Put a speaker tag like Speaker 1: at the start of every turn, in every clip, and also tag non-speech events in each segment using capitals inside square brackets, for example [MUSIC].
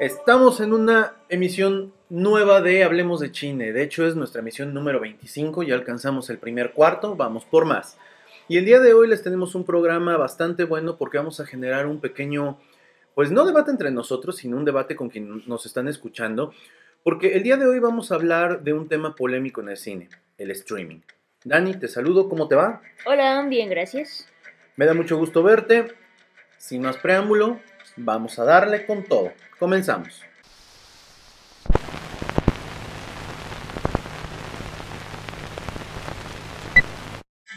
Speaker 1: Estamos en una emisión nueva de Hablemos de Chine. De hecho, es nuestra emisión número 25. Ya alcanzamos el primer cuarto. Vamos por más. Y el día de hoy les tenemos un programa bastante bueno porque vamos a generar un pequeño, pues no debate entre nosotros, sino un debate con quien nos están escuchando. Porque el día de hoy vamos a hablar de un tema polémico en el cine, el streaming. Dani, te saludo, ¿cómo te va?
Speaker 2: Hola, bien, gracias.
Speaker 1: Me da mucho gusto verte. Sin más preámbulo, vamos a darle con todo. Comenzamos.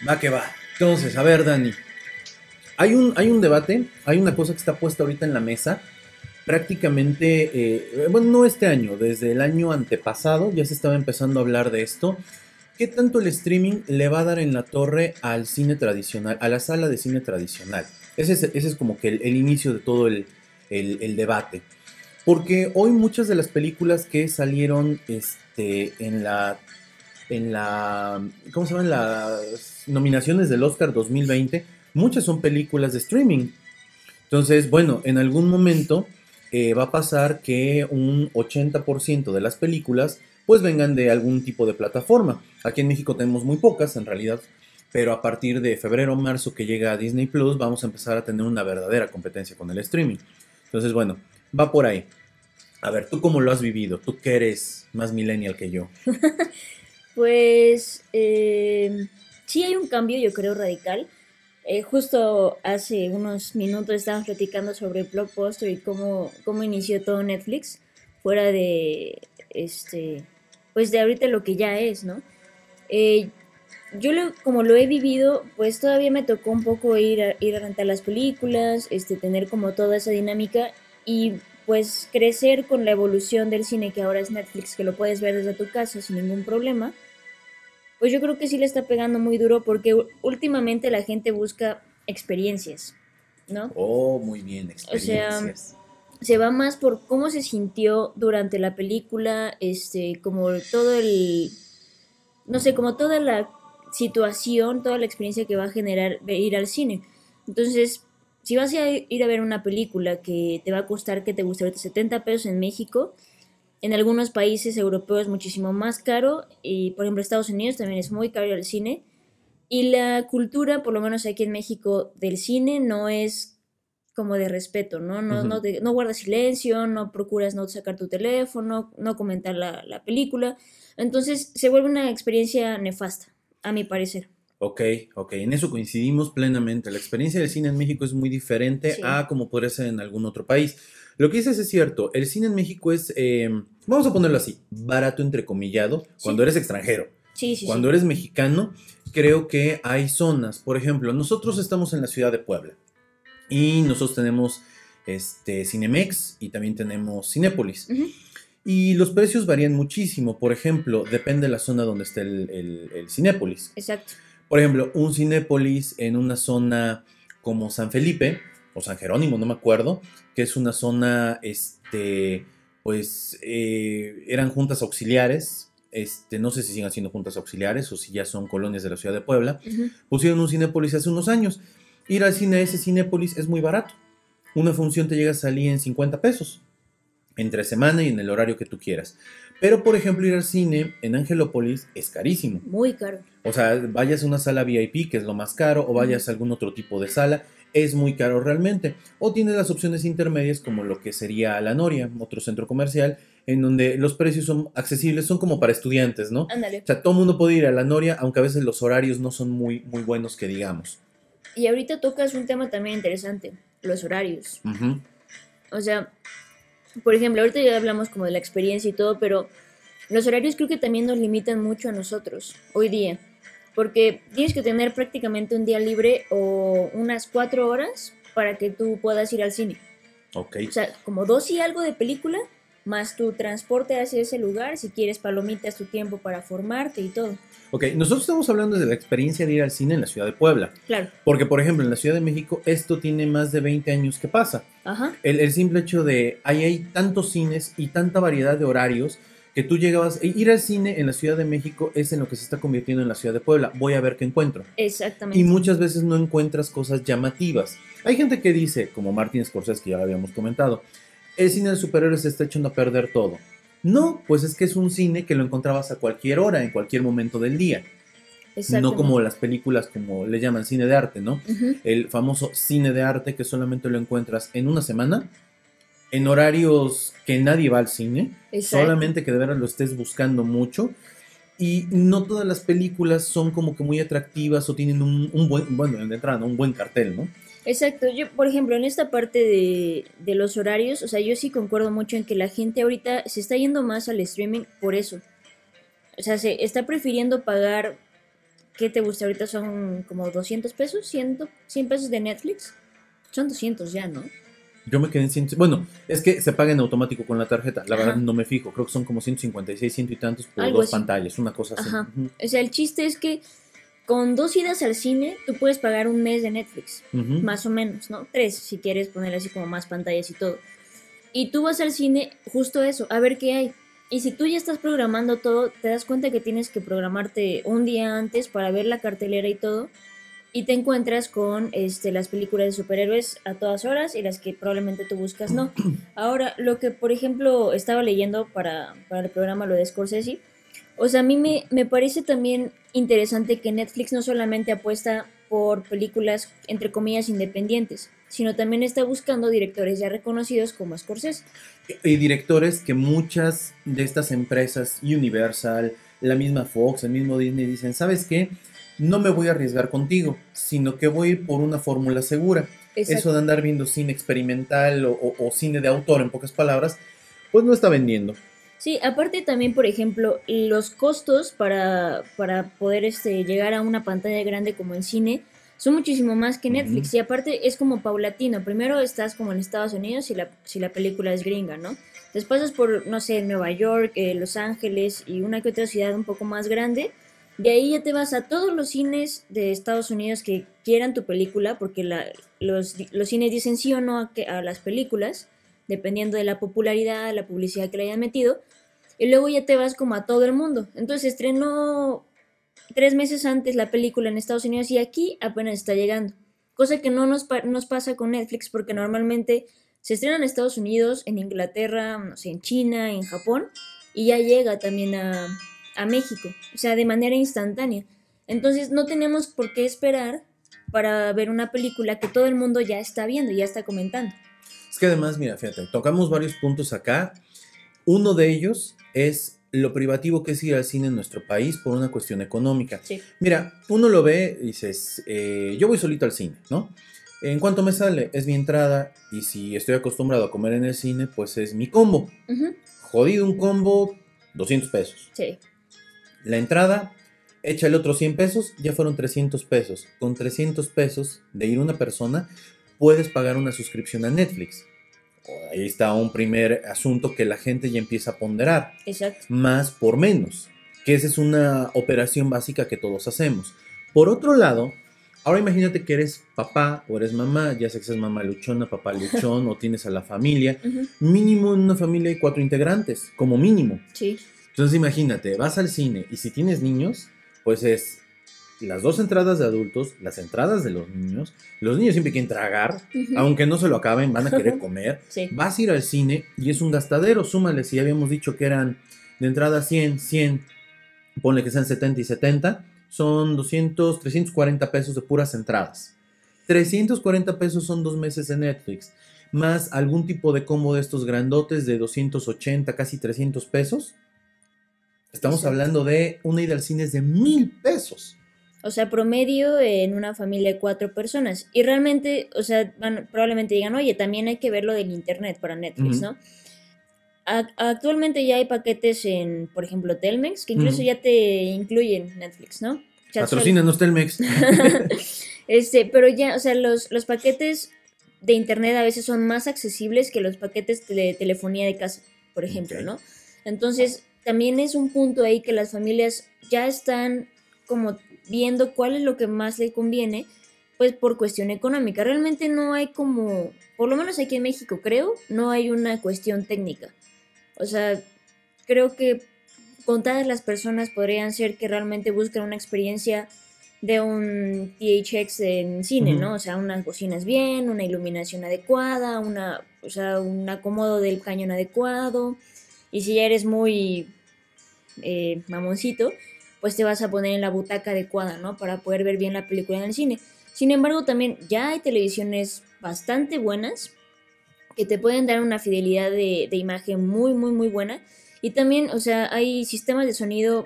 Speaker 1: Va que va. Entonces, a ver, Dani. Hay un, hay un debate, hay una cosa que está puesta ahorita en la mesa. Prácticamente, eh, bueno, no este año, desde el año antepasado ya se estaba empezando a hablar de esto. ¿Qué tanto el streaming le va a dar en la torre al cine tradicional, a la sala de cine tradicional? Ese es, como que el, inicio de todo el, el, debate. Porque hoy muchas de las películas que salieron este, en la. En la. ¿Cómo se llaman? Las nominaciones del Oscar 2020. Muchas son películas de streaming. Entonces, bueno, en algún momento eh, va a pasar que un 80% de las películas pues vengan de algún tipo de plataforma. Aquí en México tenemos muy pocas, en realidad, pero a partir de febrero o marzo que llega a Disney Plus, vamos a empezar a tener una verdadera competencia con el streaming. Entonces, bueno, va por ahí. A ver, ¿tú cómo lo has vivido? Tú que eres más millennial que yo. [LAUGHS]
Speaker 2: pues eh, sí hay un cambio, yo creo, radical. Eh, justo hace unos minutos estábamos platicando sobre Blockbuster y cómo, cómo inició todo Netflix, fuera de, este, pues de ahorita lo que ya es, ¿no? Eh, yo lo, como lo he vivido, pues todavía me tocó un poco ir a, ir a rentar las películas, este, tener como toda esa dinámica y pues crecer con la evolución del cine que ahora es Netflix, que lo puedes ver desde tu casa sin ningún problema. Pues yo creo que sí le está pegando muy duro porque últimamente la gente busca experiencias, ¿no?
Speaker 1: Oh, muy bien, experiencias.
Speaker 2: O sea, se va más por cómo se sintió durante la película, este, como todo el, no sé, como toda la situación, toda la experiencia que va a generar ir al cine. Entonces, si vas a ir a ver una película que te va a costar, que te guste 70 pesos en México, en algunos países europeos es muchísimo más caro y por ejemplo Estados Unidos también es muy caro el cine y la cultura, por lo menos aquí en México, del cine no es como de respeto, ¿no? No, no, no guardas silencio, no procuras no sacar tu teléfono, no comentar la, la película. Entonces se vuelve una experiencia nefasta a mi parecer.
Speaker 1: Ok, ok, en eso coincidimos plenamente. La experiencia del cine en México es muy diferente a como podría ser en algún otro país. Lo que dices es cierto, el cine en México es, eh, vamos a ponerlo así, barato entrecomillado cuando eres extranjero.
Speaker 2: Sí, sí,
Speaker 1: cuando eres mexicano, creo que hay zonas. Por ejemplo, nosotros estamos en la ciudad de Puebla y nosotros tenemos este, Cinemex y también tenemos Cinépolis. Y los precios varían muchísimo. Por ejemplo, depende de la zona donde esté el, el, Cinépolis.
Speaker 2: Exacto.
Speaker 1: Por ejemplo, un Cinépolis en una zona como San Felipe o San Jerónimo, no me acuerdo, que es una zona, este, pues, eh, eran juntas auxiliares. Este, no sé si siguen siendo juntas auxiliares o si ya son colonias de la ciudad de Puebla. Pusieron un Cinépolis hace unos años. Ir al cine a ese Cinépolis es muy barato. Una función te llega a salir en 50 pesos entre semana y en el horario que tú quieras. Pero, por ejemplo, ir al cine en Angelópolis es carísimo.
Speaker 2: Muy caro.
Speaker 1: O sea, vayas a una sala VIP, que es lo más caro, o vayas a algún otro tipo de sala, es muy caro realmente. O tienes las opciones intermedias como lo que sería La Noria, otro centro comercial, en donde los precios son accesibles, son como para estudiantes, ¿no?
Speaker 2: Ándale.
Speaker 1: O sea, todo el mundo puede ir a La Noria, aunque a veces los horarios no son muy, muy buenos que digamos.
Speaker 2: Y ahorita tocas un tema también interesante, los horarios. O sea, por ejemplo, ahorita ya hablamos como de la experiencia y todo, pero los horarios creo que también nos limitan mucho a nosotros hoy día. Porque tienes que tener prácticamente un día libre o unas cuatro horas para que tú puedas ir al cine.
Speaker 1: Ok.
Speaker 2: O sea, como dos y algo de película, más tu transporte hacia ese lugar, si quieres palomitas, tu tiempo para formarte y todo.
Speaker 1: Ok, nosotros estamos hablando de la experiencia de ir al cine en la ciudad de Puebla.
Speaker 2: Claro.
Speaker 1: Porque, por ejemplo, en la Ciudad de México esto tiene más de 20 años que pasa.
Speaker 2: Ajá.
Speaker 1: El, simple hecho de ahí hay tantos cines y tanta variedad de horarios que tú llegabas, e ir al cine en la Ciudad de México es en lo que se está convirtiendo en la Ciudad de Puebla. Voy a ver qué encuentro.
Speaker 2: Exactamente.
Speaker 1: Y muchas veces no encuentras cosas llamativas. Hay gente que dice, como Martin Scorsese, que ya lo habíamos comentado, el cine de superhéroes se está echando a perder todo. No, pues es que es un cine que lo encontrabas a cualquier hora, en cualquier momento del día. No como las películas como le llaman cine de arte, ¿no? El famoso cine de arte que solamente lo encuentras en una semana, en horarios que nadie va al cine, solamente que de veras lo estés buscando mucho. Y no todas las películas son como que muy atractivas o tienen un, buen, bueno, de entrada, un buen cartel, ¿no?
Speaker 2: Exacto, yo por ejemplo en esta parte de, de, los horarios, o sea, yo sí concuerdo mucho en que la gente ahorita se está yendo más al streaming por eso. O sea, se está prefiriendo pagar ¿Qué te gusta? Ahorita son como 200 pesos, 100, 100 pesos de Netflix. Son 200 ya, ¿no?
Speaker 1: Yo me quedé en 100. Bueno, es que se paga en automático con la tarjeta. La verdad no me fijo. Creo que son como 156, ciento y tantos por dos pantallas. Una cosa así.
Speaker 2: O sea, el chiste es que con dos idas al cine, tú puedes pagar un mes de Netflix. Más o menos, ¿no? Tres, si quieres poner así como más pantallas y todo. Y tú vas al cine, justo eso, a ver qué hay. Y si tú ya estás programando todo, te das cuenta que tienes que programarte un día antes para ver la cartelera y todo. Y te encuentras con este, las películas de superhéroes a todas horas y las que probablemente tú buscas no. [CLEARS THROAT] Ahora, lo que por ejemplo estaba leyendo para, para el programa, lo de Scorsese, o sea, a mí me, me parece también interesante que Netflix no solamente apuesta por películas entre comillas independientes, sino también está buscando directores ya reconocidos como Scorsese.
Speaker 1: Y directores que muchas de estas empresas, Universal, la misma Fox, el mismo Disney, dicen, ¿sabes qué? No me voy a arriesgar contigo, sino que voy por una fórmula segura. Eso de andar viendo cine experimental o, cine de autor, en pocas palabras, pues no está vendiendo.
Speaker 2: Sí, aparte también, por ejemplo, los costos para, para poder este, llegar a una pantalla grande como en cine son muchísimo más que Netflix. Y aparte es como paulatino. Primero estás como en Estados Unidos si la, si la película es gringa, ¿no? Después es por, no sé, Nueva York, eh, Los Ángeles y una que otra ciudad un poco más grande. De ahí ya te vas a todos los cines de Estados Unidos que quieran tu película, porque la, los, los, cines dicen sí o no a, a las películas, dependiendo de la popularidad, la publicidad que le hayan metido. Y luego ya te vas como a todo el mundo. Entonces estrenó tres meses antes la película en Estados Unidos y aquí apenas está llegando. Cosa que no nos, nos pasa con Netflix porque normalmente se estrena en Estados Unidos, en Inglaterra, no sé, en China, en Japón y ya llega también a, a México, o sea, de manera instantánea. Entonces no tenemos por qué esperar para ver una película que todo el mundo ya está viendo, ya está comentando.
Speaker 1: Es que además, mira, fíjate, tocamos varios puntos acá. Uno de ellos es lo privativo que es ir al cine en nuestro país por una cuestión económica. Mira, uno lo ve y dices, eh, yo voy solito al cine, ¿no? En cuanto me sale, es mi entrada y si estoy acostumbrado a comer en el cine, pues es mi combo. Jodido un combo, 200 pesos.
Speaker 2: Sí.
Speaker 1: La entrada, echa el otro 100 pesos, ya fueron 300 pesos. Con 300 pesos de ir una persona, puedes pagar una suscripción a Netflix ahí está un primer asunto que la gente ya empieza a ponderar.
Speaker 2: Exacto.
Speaker 1: Más por menos, que esa es una operación básica que todos hacemos. Por otro lado, ahora imagínate que eres papá o eres mamá, ya sé que seas mamá luchona, papá [LAUGHS] luchón o tienes a la familia. Mínimo en una familia hay cuatro integrantes, como mínimo.
Speaker 2: Sí.
Speaker 1: Entonces imagínate, vas al cine y si tienes niños, pues es las dos entradas de adultos, las entradas de los niños. Los niños siempre quieren tragar, aunque no se lo acaben, van a [LAUGHS] querer comer. Vas a ir al cine y es un gastadero. Súmale, si ya habíamos dicho que eran de entrada 100, 100, ponle que sean 70 y 70, son 200, 340 pesos de puras entradas. 340 pesos son dos meses de Netflix, más algún tipo de combo de estos grandotes de 280, casi 300 pesos. Estamos hablando de una ida al cine es de mil pesos.
Speaker 2: O sea, promedio en una familia de cuatro personas. Y realmente, o sea, probablemente digan, oye, también hay que ver lo del internet para Netflix, ¿no? actualmente ya hay paquetes en, por ejemplo, Telmex, que incluso ya te incluyen Netflix, ¿no?
Speaker 1: Patrocínanos Telmex. [LAUGHS] [LAUGHS]
Speaker 2: este, pero ya, o sea, los, los paquetes de internet a veces son más accesibles que los paquetes de telefonía de casa, por ejemplo, ¿no? Entonces, también es un punto ahí que las familias ya están como viendo cuál es lo que más le conviene, pues por cuestión económica. Realmente no hay como, por lo menos aquí en México creo, no hay una cuestión técnica. O sea, creo que contadas las personas podrían ser que realmente buscan una experiencia de un THX en cine. ¿no? O sea, unas bocinas bien, una iluminación adecuada, una, o sea, un acomodo del cañón adecuado. Y si ya eres muy eh, mamoncito, pues te vas a poner en la butaca adecuada, ¿no? Para poder ver bien la película en el cine. Sin embargo, también ya hay televisiones bastante buenas que te pueden dar una fidelidad de, imagen muy, muy, muy buena. Y también, o sea, hay sistemas de sonido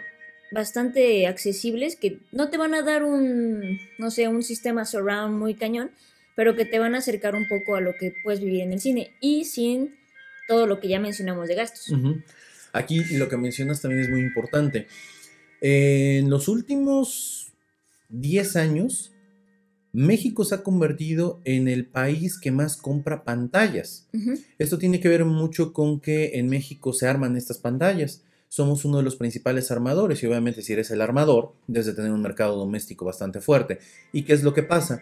Speaker 2: bastante accesibles que no te van a dar un, no sé, un sistema surround muy cañón, pero que te van a acercar un poco a lo que puedes vivir en el cine y sin todo lo que ya mencionamos de gastos.
Speaker 1: Aquí lo que mencionas también es muy importante. En los últimos 10 años, México se ha convertido en el país que más compra pantallas. Esto tiene que ver mucho con que en México se arman estas pantallas. Somos uno de los principales armadores y obviamente si eres el armador, debes de tener un mercado doméstico bastante fuerte. ¿Y qué es lo que pasa?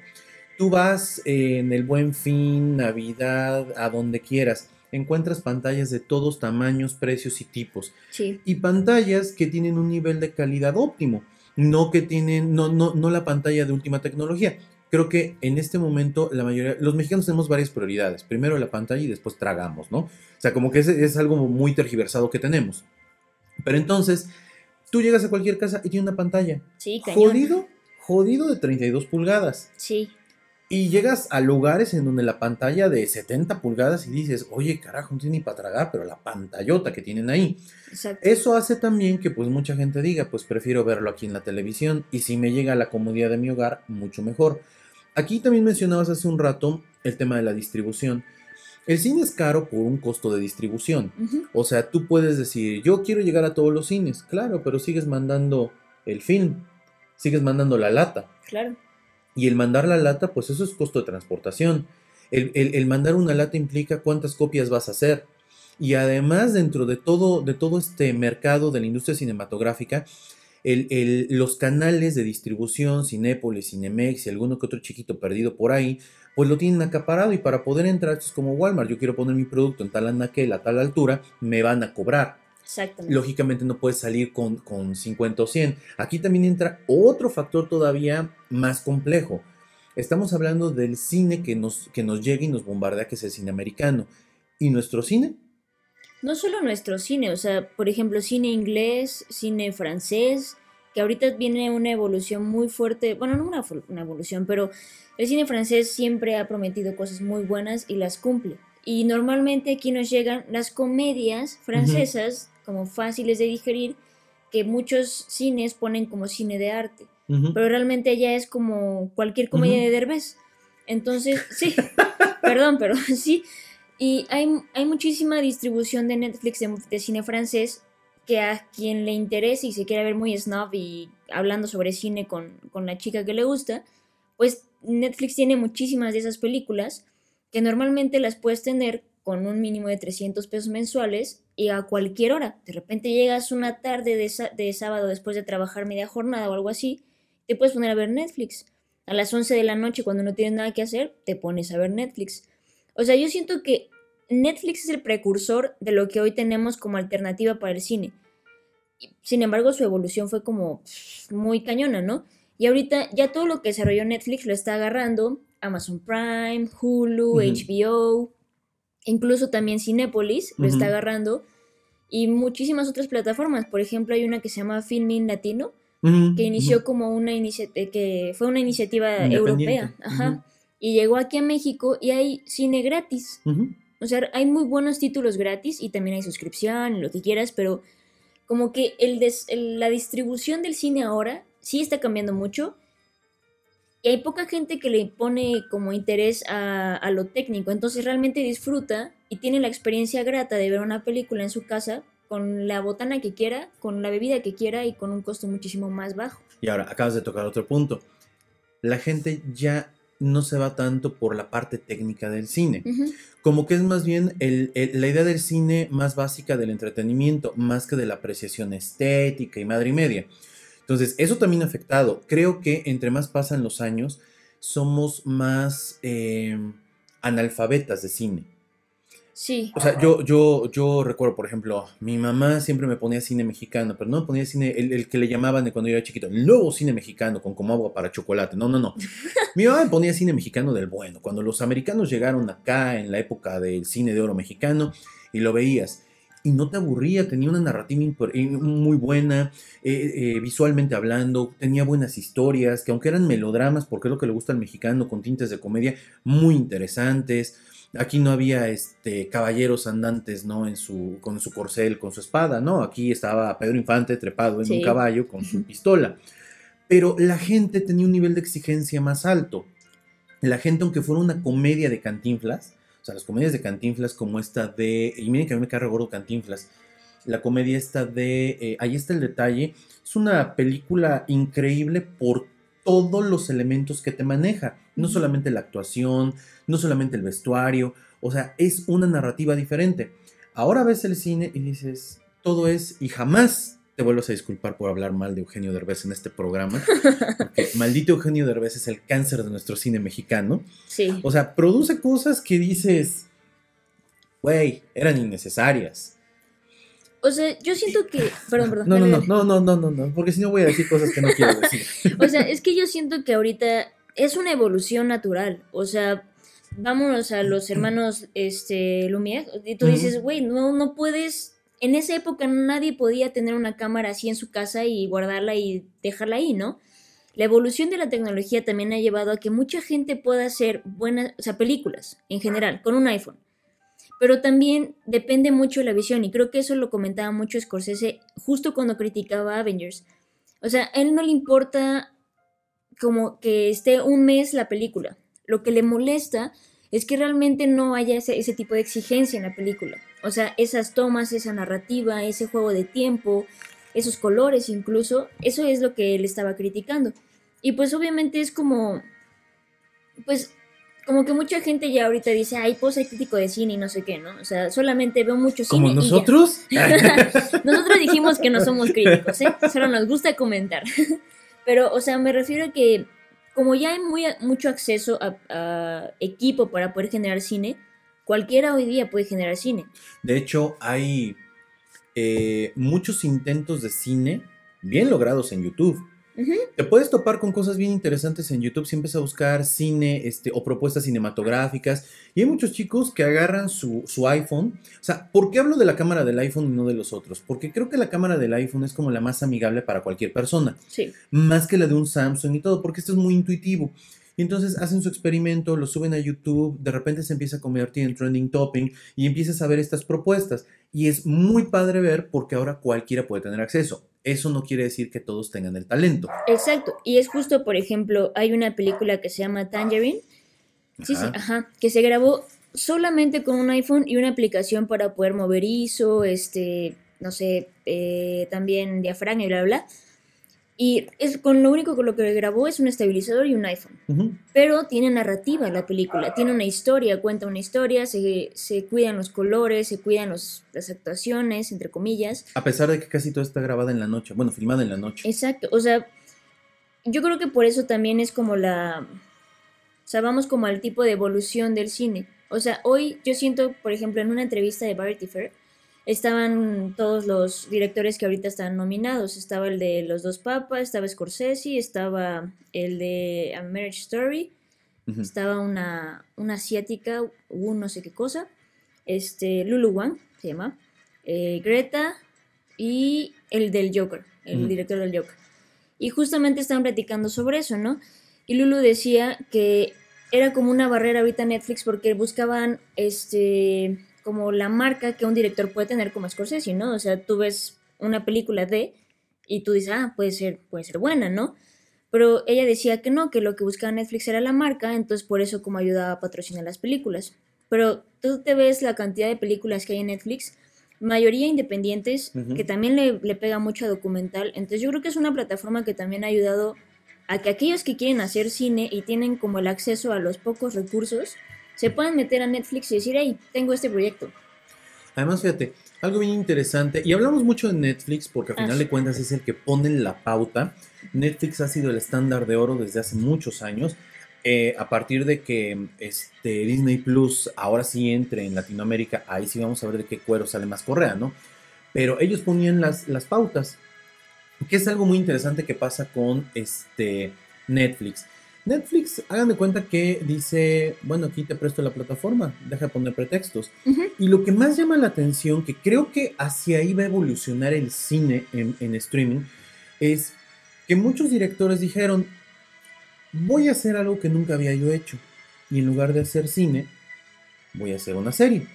Speaker 1: Tú vas en el buen fin, Navidad, a donde quieras, encuentras pantallas de todos tamaños, precios y tipos.
Speaker 2: Sí,
Speaker 1: Y pantallas que tienen un nivel de calidad óptimo, no que tienen, no, no, no la pantalla de última tecnología. Creo que en este momento la mayoría, los mexicanos tenemos varias prioridades. Primero la pantalla y después tragamos, ¿no? O sea, como que es, es algo muy tergiversado que tenemos. Pero entonces, tú llegas a cualquier casa y tiene una pantalla.
Speaker 2: sí, cañón.
Speaker 1: Jodido, jodido de 32 pulgadas.
Speaker 2: Sí,
Speaker 1: Y llegas a lugares en donde la pantalla de 70 pulgadas y dices, oye, carajo, no tiene ni para tragar, pero la pantallota que tienen ahí.
Speaker 2: exacto.
Speaker 1: Eso hace también que pues mucha gente diga, pues prefiero verlo aquí en la televisión y si me llega a la comodidad de mi hogar, mucho mejor. Aquí también mencionabas hace un rato el tema de la distribución. El cine es caro por un costo de distribución. O sea, tú puedes decir, yo quiero llegar a todos los cines, claro, pero sigues mandando el film, sigues mandando la lata.
Speaker 2: claro.
Speaker 1: Y el mandar la lata, pues eso es costo de transportación. El, el- mandar una lata implica cuántas copias vas a hacer. Y además, dentro de todo, de todo este mercado de la industria cinematográfica, el- los canales de distribución, Cinépolis, Cinemex y alguno que otro chiquito perdido por ahí, pues lo tienen acaparado. Y para poder entrar, es como Walmart, yo quiero poner mi producto en tal anaquel, a tal altura, me van a cobrar. Lógicamente no puedes salir con, con 50 o 100. Aquí también entra otro factor todavía más complejo. Estamos hablando del cine que nos, que nos llega y nos bombardea, que es el cine americano. ¿Y nuestro cine?
Speaker 2: No solo nuestro cine, o sea, por ejemplo, cine inglés, cine francés, que ahorita viene una evolución muy fuerte, bueno, no una, una evolución, pero el cine francés siempre ha prometido cosas muy buenas y las cumple. Y normalmente aquí nos llegan las comedias francesas como fáciles de digerir, que muchos cines ponen como cine de arte, pero realmente ella es como cualquier comedia de Derbez. Entonces, [LAUGHS] sí, perdón, pero [LAUGHS] sí. Y hay, hay muchísima distribución de Netflix de, de cine francés que a quien le interese y se quiera ver muy snob y hablando sobre cine con, con la chica que le gusta, pues Netflix tiene muchísimas de esas películas que normalmente las puedes tener con un mínimo de 300 pesos mensuales y a cualquier hora. De repente llegas una tarde de, de sábado después de trabajar media jornada o algo así, te puedes poner a ver Netflix. A las 11 de la noche cuando no tienes nada que hacer, te pones a ver Netflix. O sea, yo siento que Netflix es el precursor de lo que hoy tenemos como alternativa para el cine. Sin embargo, su evolución fue como muy cañona, ¿no? Y ahorita ya todo lo que desarrolló Netflix lo está agarrando Amazon Prime, Hulu. HBO, incluso también Cinépolis lo está agarrando y muchísimas otras plataformas. Por ejemplo, hay una que se llama Filmin Latino, que inició como una iniciativa, que fue una iniciativa europea, ajá, y llegó aquí a México y hay cine gratis. O sea, hay muy buenos títulos gratis y también hay suscripción, lo que quieras, pero como que el des- el- la distribución del cine ahora sí está cambiando mucho y hay poca gente que le pone como interés a, a lo técnico, entonces realmente disfruta y tiene la experiencia grata de ver una película en su casa con la botana que quiera, con la bebida que quiera y con un costo muchísimo más bajo.
Speaker 1: Y ahora, acabas de tocar otro punto. La gente ya no se va tanto por la parte técnica del cine. Como que es más bien el- el- la idea del cine más básica del entretenimiento, más que de la apreciación estética y madre y media. Entonces, eso también ha afectado. Creo que entre más pasan los años, somos más eh, analfabetas de cine.
Speaker 2: Sí.
Speaker 1: O sea, yo, yo, yo recuerdo, por ejemplo, mi mamá siempre me ponía cine mexicano, pero no me ponía cine, el, el que le llamaban de cuando yo era chiquito, el nuevo cine mexicano con como agua para chocolate. No, no, no. [LAUGHS] mi mamá me ponía cine mexicano del bueno. Cuando los americanos llegaron acá en la época del cine de oro mexicano y lo veías y no te aburría, tenía una narrativa eh, muy buena, eh, eh, visualmente hablando, tenía buenas historias, que aunque eran melodramas, porque es lo que le gusta al mexicano, con tintes de comedia muy interesantes. Aquí no había este caballeros andantes, ¿no? En su, con su corcel, con su espada, ¿no? Aquí estaba Pedro Infante trepado en
Speaker 2: Sí.
Speaker 1: un caballo con su pistola. Pero la gente tenía un nivel de exigencia más alto. La gente, aunque fuera una comedia de cantinflas, o sea, las comedias de Cantinflas como esta de... Y miren que a mí me cae gordo Cantinflas. La comedia esta de... eh, ahí está el detalle. Es una película increíble por todos los elementos que te maneja. No solamente la actuación, no solamente el vestuario. O sea, es una narrativa diferente. Ahora ves el cine y dices, todo es... Y jamás te vuelvas a disculpar por hablar mal de Eugenio Derbez en este programa. [LAUGHS] Porque maldito Eugenio Derbez es el cáncer de nuestro cine mexicano.
Speaker 2: Sí.
Speaker 1: O sea, produce cosas que dices, güey, eran innecesarias.
Speaker 2: O sea, yo siento que. Perdón, perdón.
Speaker 1: No, no, no, no, no, no, no, no, porque si no voy a decir cosas que no quiero decir. [LAUGHS]
Speaker 2: O sea, es que yo siento que ahorita es una evolución natural. O sea, vámonos a los hermanos este, Lumière y tú dices, güey, no, no puedes. En esa época nadie podía tener una cámara así en su casa y guardarla y dejarla ahí, ¿no? La evolución de la tecnología también ha llevado a que mucha gente pueda hacer buenas, películas en general, con un iPhone. Pero también depende mucho de la visión, y creo que eso lo comentaba mucho Scorsese justo cuando criticaba Avengers. O sea, a él no le importa como que esté un mes la película. Lo que le molesta es que realmente no haya ese, ese tipo de exigencia en la película. O sea, esas tomas, esa narrativa, ese juego de tiempo, esos colores incluso, eso es lo que él estaba criticando. Y pues obviamente es como, pues como que mucha gente ya ahorita dice, ay, pues soy crítico de cine y no sé qué, ¿no? O sea, solamente veo mucho cine.
Speaker 1: Como
Speaker 2: y ya".
Speaker 1: nosotros. [LAUGHS]
Speaker 2: Nosotros dijimos que no somos críticos, ¿eh? Solo nos gusta comentar. [LAUGHS] Pero, o sea, me refiero a que como ya hay mucho acceso a, a equipo para poder generar cine, cualquiera hoy día puede generar cine.
Speaker 1: De hecho, hay eh, muchos intentos de cine bien logrados en YouTube. Te puedes topar con cosas bien interesantes en YouTube si empiezas a buscar cine este, o propuestas cinematográficas. Y hay muchos chicos que agarran su, su iPhone. O sea, ¿por qué hablo de la cámara del iPhone y no de los otros? Porque creo que la cámara del iPhone es como la más amigable para cualquier persona.
Speaker 2: Sí.
Speaker 1: Más que la de un Samsung y todo, porque esto es muy intuitivo. Y entonces hacen su experimento, lo suben a YouTube, de repente se empieza a convertir en trending topping y empiezas a ver estas propuestas. Y es muy padre ver porque ahora cualquiera puede tener acceso. Eso no quiere decir que todos tengan el talento.
Speaker 2: Exacto. Y es justo, por ejemplo, hay una película que se llama Tangerine. Sí, sí,
Speaker 1: Ajá.
Speaker 2: ajá. Que se grabó solamente con un iPhone y una aplicación para poder mover ISO, este, no sé, eh, también diafragma y bla, bla, bla. Y es con lo único con lo que grabó es un estabilizador y un iPhone. Pero tiene narrativa la película, tiene una historia, cuenta una historia, se, se cuidan los colores, se cuidan los, las actuaciones, entre comillas.
Speaker 1: A pesar de que casi todo está grabada en la noche, bueno, filmada en la noche.
Speaker 2: Exacto, o sea, yo creo que por eso también es como la... O sea, vamos como al tipo de evolución del cine. O sea, hoy yo siento, por ejemplo, en una entrevista de Vanity Fair, estaban todos los directores que ahorita están nominados. Estaba el de Los Dos Papas, estaba Scorsese, estaba el de A Marriage Story, estaba una, una asiática, un no sé qué cosa, este, Lulu Wang se llama, eh, Greta y el del Joker, el director del Joker. Y justamente estaban platicando sobre eso, ¿no? Y Lulu decía que era como una barrera ahorita Netflix porque buscaban este como la marca que un director puede tener como Scorsese, ¿no? O sea, tú ves una película de y tú dices, ah, puede ser, puede ser buena, ¿no? Pero ella decía que no, que lo que buscaba Netflix era la marca, entonces por eso como ayudaba a patrocinar las películas. Pero tú te ves la cantidad de películas que hay en Netflix, mayoría independientes, que también le, le pega mucho a documental. Entonces yo creo que es una plataforma que también ha ayudado a que aquellos que quieren hacer cine y tienen como el acceso a los pocos recursos, se puedan meter a Netflix y decir, hey, tengo este proyecto.
Speaker 1: Además, fíjate, algo bien interesante, y hablamos mucho de Netflix porque al final de cuentas es el que pone la pauta. Netflix ha sido el estándar de oro desde hace muchos años. eh, a partir de que este, Disney Plus ahora sí entre en Latinoamérica, ahí sí vamos a ver de qué cuero sale más Correa, ¿no? Pero ellos ponían las, las pautas, que es algo muy interesante que pasa con este, Netflix. Netflix, hagan de cuenta que dice, bueno, aquí te presto la plataforma, deja de poner pretextos. Y lo que más llama la atención, que creo que hacia ahí va a evolucionar el cine en, en streaming, es que muchos directores dijeron, voy a hacer algo que nunca había yo hecho. Y en lugar de hacer cine, voy a hacer una serie.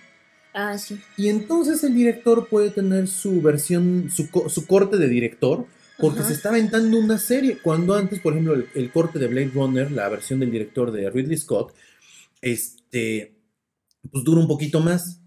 Speaker 2: Ah, sí.
Speaker 1: Y entonces el director puede tener su versión, su, su corte de director, porque se está aventando una serie. Cuando antes, por ejemplo, el, corte de Blade Runner, la versión del director de Ridley Scott, este, pues dura un poquito más.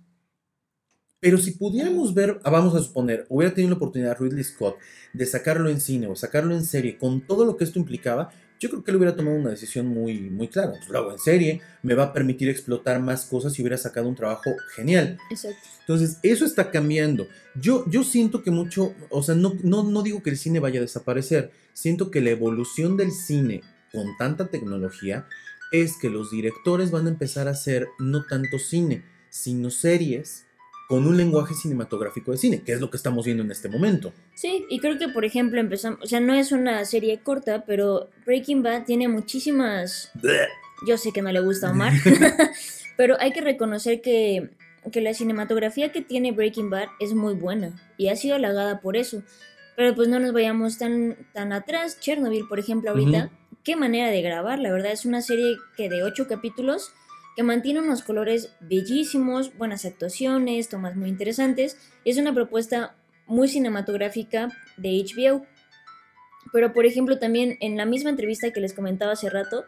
Speaker 1: Pero si pudiéramos ver, ah, vamos a suponer, hubiera tenido la oportunidad Ridley Scott de sacarlo en cine o sacarlo en serie con todo lo que esto implicaba, yo creo que él hubiera tomado una decisión muy, muy clara. Pues lo hago en serie, me va a permitir explotar más cosas y hubiera sacado un trabajo genial.
Speaker 2: Exacto.
Speaker 1: Entonces, eso está cambiando. Yo, yo siento que mucho, o sea, no, no, no digo que el cine vaya a desaparecer, siento que la evolución del cine con tanta tecnología es que los directores van a empezar a hacer no tanto cine, sino series con un lenguaje cinematográfico de cine, que es lo que estamos viendo en este momento.
Speaker 2: Sí, y creo que por ejemplo empezamos, o sea, no es una serie corta, pero Breaking Bad tiene muchísimas... Yo sé que no le gusta a Omar, [LAUGHS] [LAUGHS] pero hay que reconocer que, que la cinematografía que tiene Breaking Bad es muy buena y ha sido halagada por eso. Pero pues no nos vayamos tan, tan atrás. Chernobyl, por ejemplo, ahorita, qué manera de grabar, la verdad es una serie que de ocho capítulos que mantiene unos colores bellísimos, buenas actuaciones, tomas muy interesantes. Es una propuesta muy cinematográfica de HBO. Pero por ejemplo también en la misma entrevista que les comentaba hace rato,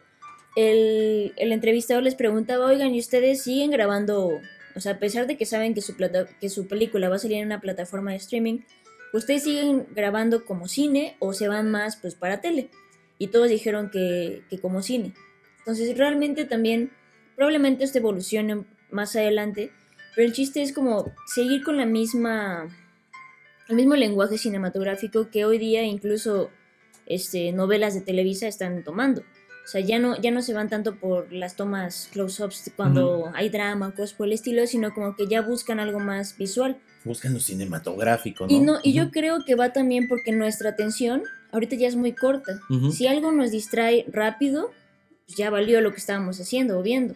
Speaker 2: el, entrevistador les preguntaba, oigan, ¿y ustedes siguen grabando? O sea, a pesar de que saben que su, plata, que su película va a salir en una plataforma de streaming, ¿ustedes siguen grabando como cine o se van más pues para tele? Y todos dijeron que, que como cine. Entonces realmente también Probablemente esto evolucione más adelante, pero el chiste es como seguir con la misma el mismo lenguaje cinematográfico que hoy día incluso este, novelas de Televisa están tomando. O sea, ya no, ya no se van tanto por las tomas close-ups cuando hay drama, cosas por el estilo, sino como que ya buscan algo más visual.
Speaker 1: Buscan lo cinematográfico, ¿no?
Speaker 2: Y, no, y yo creo que va también porque nuestra atención ahorita ya es muy corta. Si algo nos distrae rápido, pues ya valió lo que estábamos haciendo o viendo.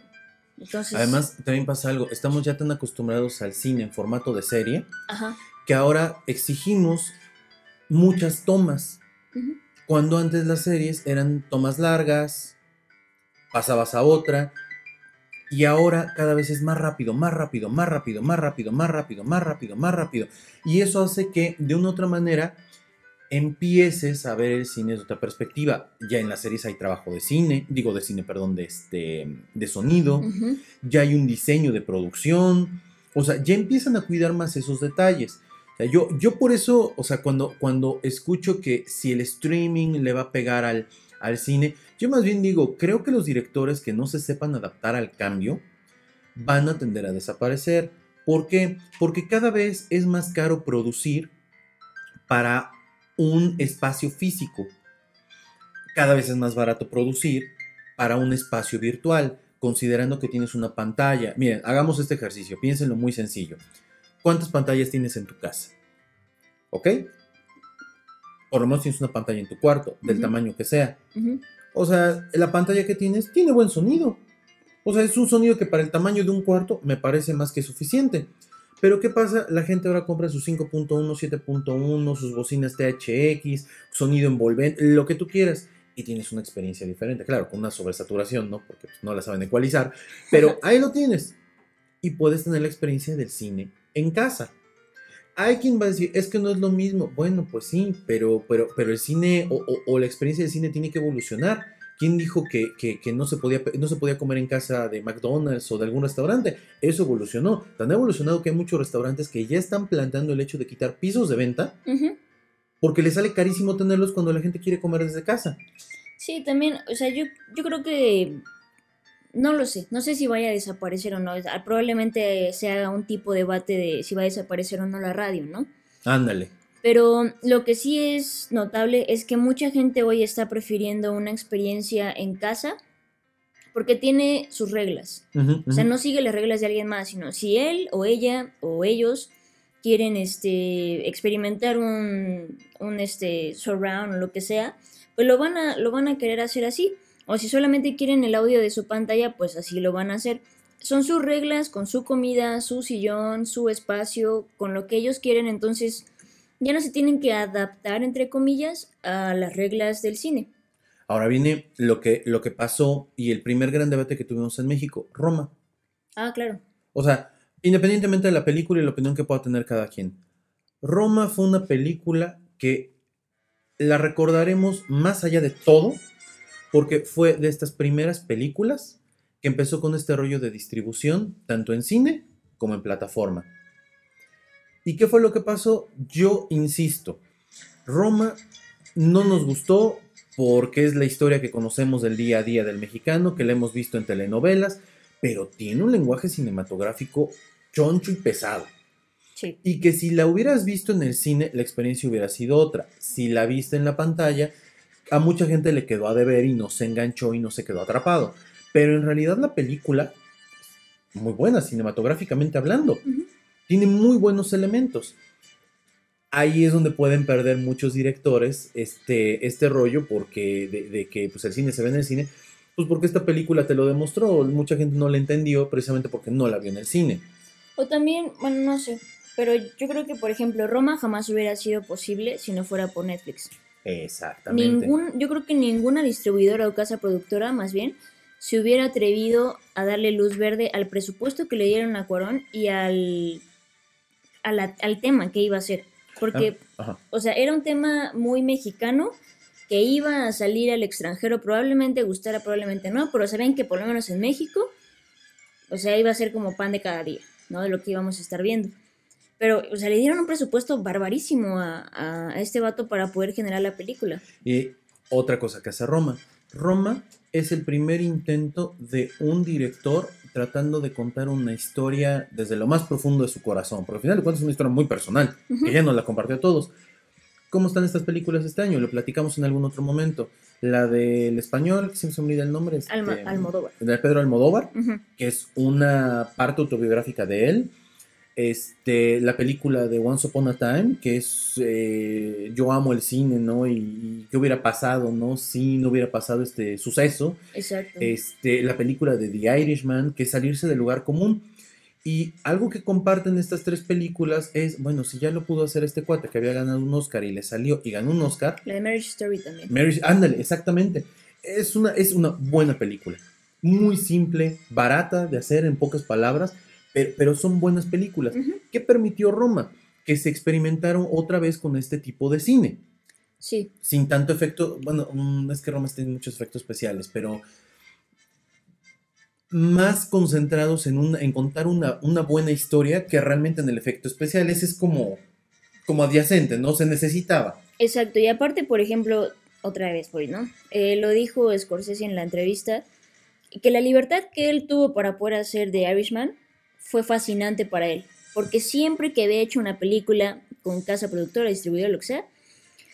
Speaker 1: Además, también pasa algo, estamos ya tan acostumbrados al cine en formato de serie que ahora exigimos muchas tomas. Cuando antes las series eran tomas largas, pasabas a otra, y ahora cada vez es más rápido, más rápido, más rápido, más rápido, más rápido, más rápido, más rápido. Y eso hace que de una u otra manera empieces a ver el cine desde otra perspectiva. Ya en las series hay trabajo de cine, digo de cine, perdón, de, este, de sonido, ya hay un diseño de producción, o sea, ya empiezan a cuidar más esos detalles. yo, yo por eso, o sea, cuando, cuando escucho que si el streaming le va a pegar al, al cine, yo más bien digo, creo que los directores que no se sepan adaptar al cambio van a tender a desaparecer. ¿Por qué? Porque cada vez es más caro producir para un espacio físico. Cada vez es más barato producir para un espacio virtual, considerando que tienes una pantalla. Miren, hagamos este ejercicio, piénsenlo muy sencillo. ¿Cuántas pantallas tienes en tu casa? ¿Ok? Por lo menos tienes una pantalla en tu cuarto, del tamaño que sea. O sea, la pantalla que tienes tiene buen sonido. O sea, es un sonido que para el tamaño de un cuarto me parece más que suficiente. Pero ¿qué pasa? La gente ahora compra sus 5.1, 7.1, sus bocinas THX, sonido envolvente, lo que tú quieras. Y tienes una experiencia diferente. Claro, con una sobresaturación, ¿no? Porque pues, no la saben ecualizar. Pero [LAUGHS] ahí lo tienes. Y puedes tener la experiencia del cine en casa. Hay quien va a decir, es que no es lo mismo. Bueno, pues sí, pero, pero, pero el cine o, o la experiencia del cine tiene que evolucionar ¿Quién dijo que, no, se podía, no se podía comer en casa de McDonald's o de algún restaurante? Eso evolucionó. Tan ha evolucionado que hay muchos restaurantes que ya están planteando el hecho de quitar pisos de venta porque les sale carísimo tenerlos cuando la gente quiere comer desde casa.
Speaker 2: Sí, también, o sea, yo, yo creo que no lo sé, no sé si vaya a desaparecer o no. Probablemente se haga un tipo de debate de si va a desaparecer o no la radio, ¿no?
Speaker 1: Ándale.
Speaker 2: Pero lo que sí es notable es que mucha gente hoy está prefiriendo una experiencia en casa porque tiene sus reglas. O sea, no sigue las reglas de alguien más, sino si él o ella o ellos quieren este experimentar un, un este surround o lo que sea, pues lo van a lo van a querer hacer así. O si solamente quieren el audio de su pantalla, pues así lo van a hacer. Son sus reglas con su comida, su sillón, su espacio, con lo que ellos quieren, entonces ya no se tienen que adaptar entre comillas a las reglas del cine.
Speaker 1: Ahora viene lo que, lo que pasó y el primer gran debate que tuvimos en México, Roma.
Speaker 2: Ah, claro.
Speaker 1: O sea, independientemente de la película y la opinión que pueda tener cada quien, Roma fue una película que la recordaremos más allá de todo, porque fue de estas primeras películas que empezó con este rollo de distribución, tanto en cine como en plataforma. ¿Y qué fue lo que pasó? Yo insisto, Roma no nos gustó porque es la historia que conocemos del día a día del mexicano, que la hemos visto en telenovelas, pero tiene un lenguaje cinematográfico choncho y pesado.
Speaker 2: Sí.
Speaker 1: Y que si la hubieras visto en el cine, la experiencia hubiera sido otra. Si la viste en la pantalla, a mucha gente le quedó a deber y no se enganchó y no se quedó atrapado. Pero en realidad la película muy buena cinematográficamente hablando. Tiene muy buenos elementos. Ahí es donde pueden perder muchos directores este, este rollo porque de, de que pues, el cine se ve en el cine. Pues porque esta película te lo demostró. Mucha gente no la entendió precisamente porque no la vio en el cine.
Speaker 2: O también, bueno, no sé, pero yo creo que, por ejemplo, Roma jamás hubiera sido posible si no fuera por Netflix.
Speaker 1: Exactamente.
Speaker 2: Ningún, yo creo que ninguna distribuidora o casa productora, más bien, se hubiera atrevido a darle luz verde al presupuesto que le dieron a Cuarón y al, a la- al tema que iba a ser. Porque,
Speaker 1: Ah,
Speaker 2: o sea, era un tema muy mexicano que iba a salir al extranjero, probablemente gustara, probablemente no, pero sabían que por lo menos en México, o sea, iba a ser como pan de cada día, ¿no? De lo que íbamos a estar viendo. Pero, o sea, le dieron un presupuesto barbarísimo a, a- a este vato para poder generar la película.
Speaker 1: Y otra cosa que hace Roma. Roma es el primer intento de un director tratando de contar una historia desde lo más profundo de su corazón. Porque al final de cuentas es una historia muy personal,
Speaker 2: Ujú.
Speaker 1: que ya nos la compartió a todos. ¿Cómo están estas películas este año? Lo platicamos en algún otro momento. La del español, que siempre se me olvida el nombre. este,
Speaker 2: Alma- Almodóvar.
Speaker 1: De Pedro Almodóvar,
Speaker 2: Ujú.
Speaker 1: que es una parte autobiográfica de él. Este, la película de Once Upon a Time, que es eh, Yo amo el cine, ¿no? Y, y qué hubiera pasado, ¿no? Si no hubiera pasado este suceso.
Speaker 2: Exacto.
Speaker 1: Este, la película de The Irishman, que es salirse del lugar común. Y algo que comparten estas tres películas es, bueno, si ya lo pudo hacer este cuate que había ganado un Oscar y le salió y ganó un Oscar,
Speaker 2: La de Marriage Story también.
Speaker 1: Mary, ándale, exactamente. Es una, es una buena película. Muy simple, barata de hacer en pocas palabras, pero, pero son buenas películas. ¿Qué permitió Roma? Que se experimentaron otra vez con este tipo de cine.
Speaker 2: Sí,
Speaker 1: Sin tanto efecto, bueno, mm, es que Roma tiene muchos efectos especiales, pero más concentrados en, contar una, una buena historia que realmente en el efecto especial. Ese es como, como adyacente, ¿no? Se necesitaba.
Speaker 2: exacto. Y aparte, por ejemplo, otra vez voy, ¿no? Eh, lo dijo Scorsese en la entrevista, que la libertad que él tuvo para poder hacer de Irishman fue fascinante para él. Porque siempre que había hecho una película con casa productora, distribuidora, lo que sea,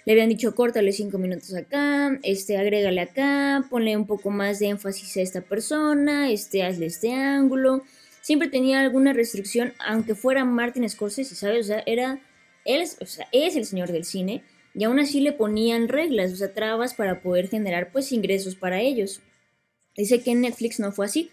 Speaker 2: le habían dicho, córtale cinco minutos acá, este, agrégale acá, ponle un poco más de énfasis a esta persona, este, hazle este ángulo. Siempre tenía alguna restricción, aunque fuera Martin Scorsese, ¿sabes? O sea, era, él es, o sea, es el señor del cine, y aún así le ponían reglas, o sea, trabas para poder generar, pues, ingresos para ellos. Dice que en Netflix no fue así.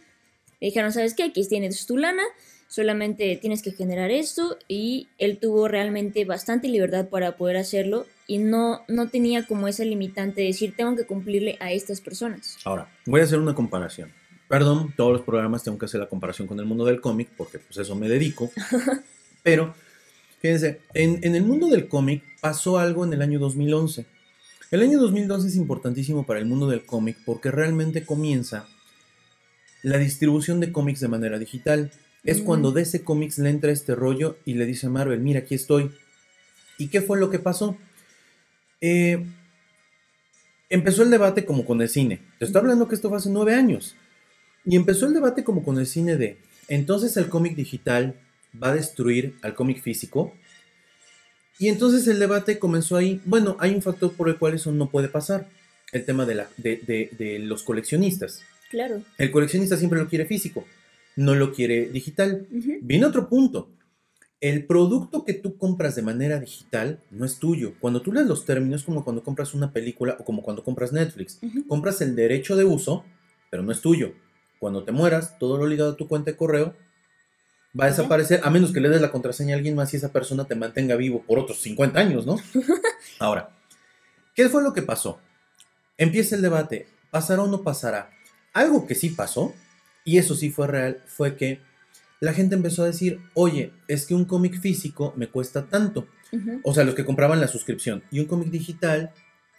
Speaker 2: Le dijeron, ¿sabes qué? Aquí tienes tu lana, solamente tienes que generar esto y él tuvo realmente bastante libertad para poder hacerlo y no, no tenía como esa limitante de decir tengo que cumplirle a estas personas.
Speaker 1: Ahora, voy a hacer una comparación. Perdón, todos los programas tengo que hacer la comparación con el mundo del cómic, porque pues eso me dedico. [LAUGHS] Pero, fíjense, en, en el mundo del cómic pasó algo en el año 2011. El año 2012 es importantísimo para el mundo del cómic porque realmente comienza la distribución de cómics de manera digital. Es
Speaker 2: Mm.
Speaker 1: cuando DC Comics le entra este rollo y le dice a Marvel, mira, aquí estoy. ¿Y qué fue lo que pasó? Eh, empezó el debate como con el cine. Te estoy hablando que esto fue hace nueve años. Y empezó el debate como con el cine de, entonces el cómic digital va a destruir al cómic físico. Y entonces el debate comenzó ahí. Bueno, hay un factor por el cual eso no puede pasar. El tema de, la, de, de- de los coleccionistas.
Speaker 2: Claro.
Speaker 1: El coleccionista siempre lo quiere físico, no lo quiere digital. Viene otro punto. El producto que tú compras de manera digital no es tuyo. Cuando tú lees los términos, como cuando compras una película o como cuando compras Netflix. Compras el derecho de uso, pero no es tuyo. Cuando te mueras, todo lo ligado a tu cuenta de correo va a desaparecer, a menos que le des la contraseña a alguien más y esa persona te mantenga vivo por otros 50 años, ¿no? [LAUGHS] Ahora, ¿qué fue lo que pasó? Empieza el debate, ¿pasará o no pasará? Algo que sí pasó, y eso sí fue real, fue que la gente empezó a decir, oye, es que un cómic físico me cuesta tanto. O sea, los que compraban la suscripción. Y un cómic digital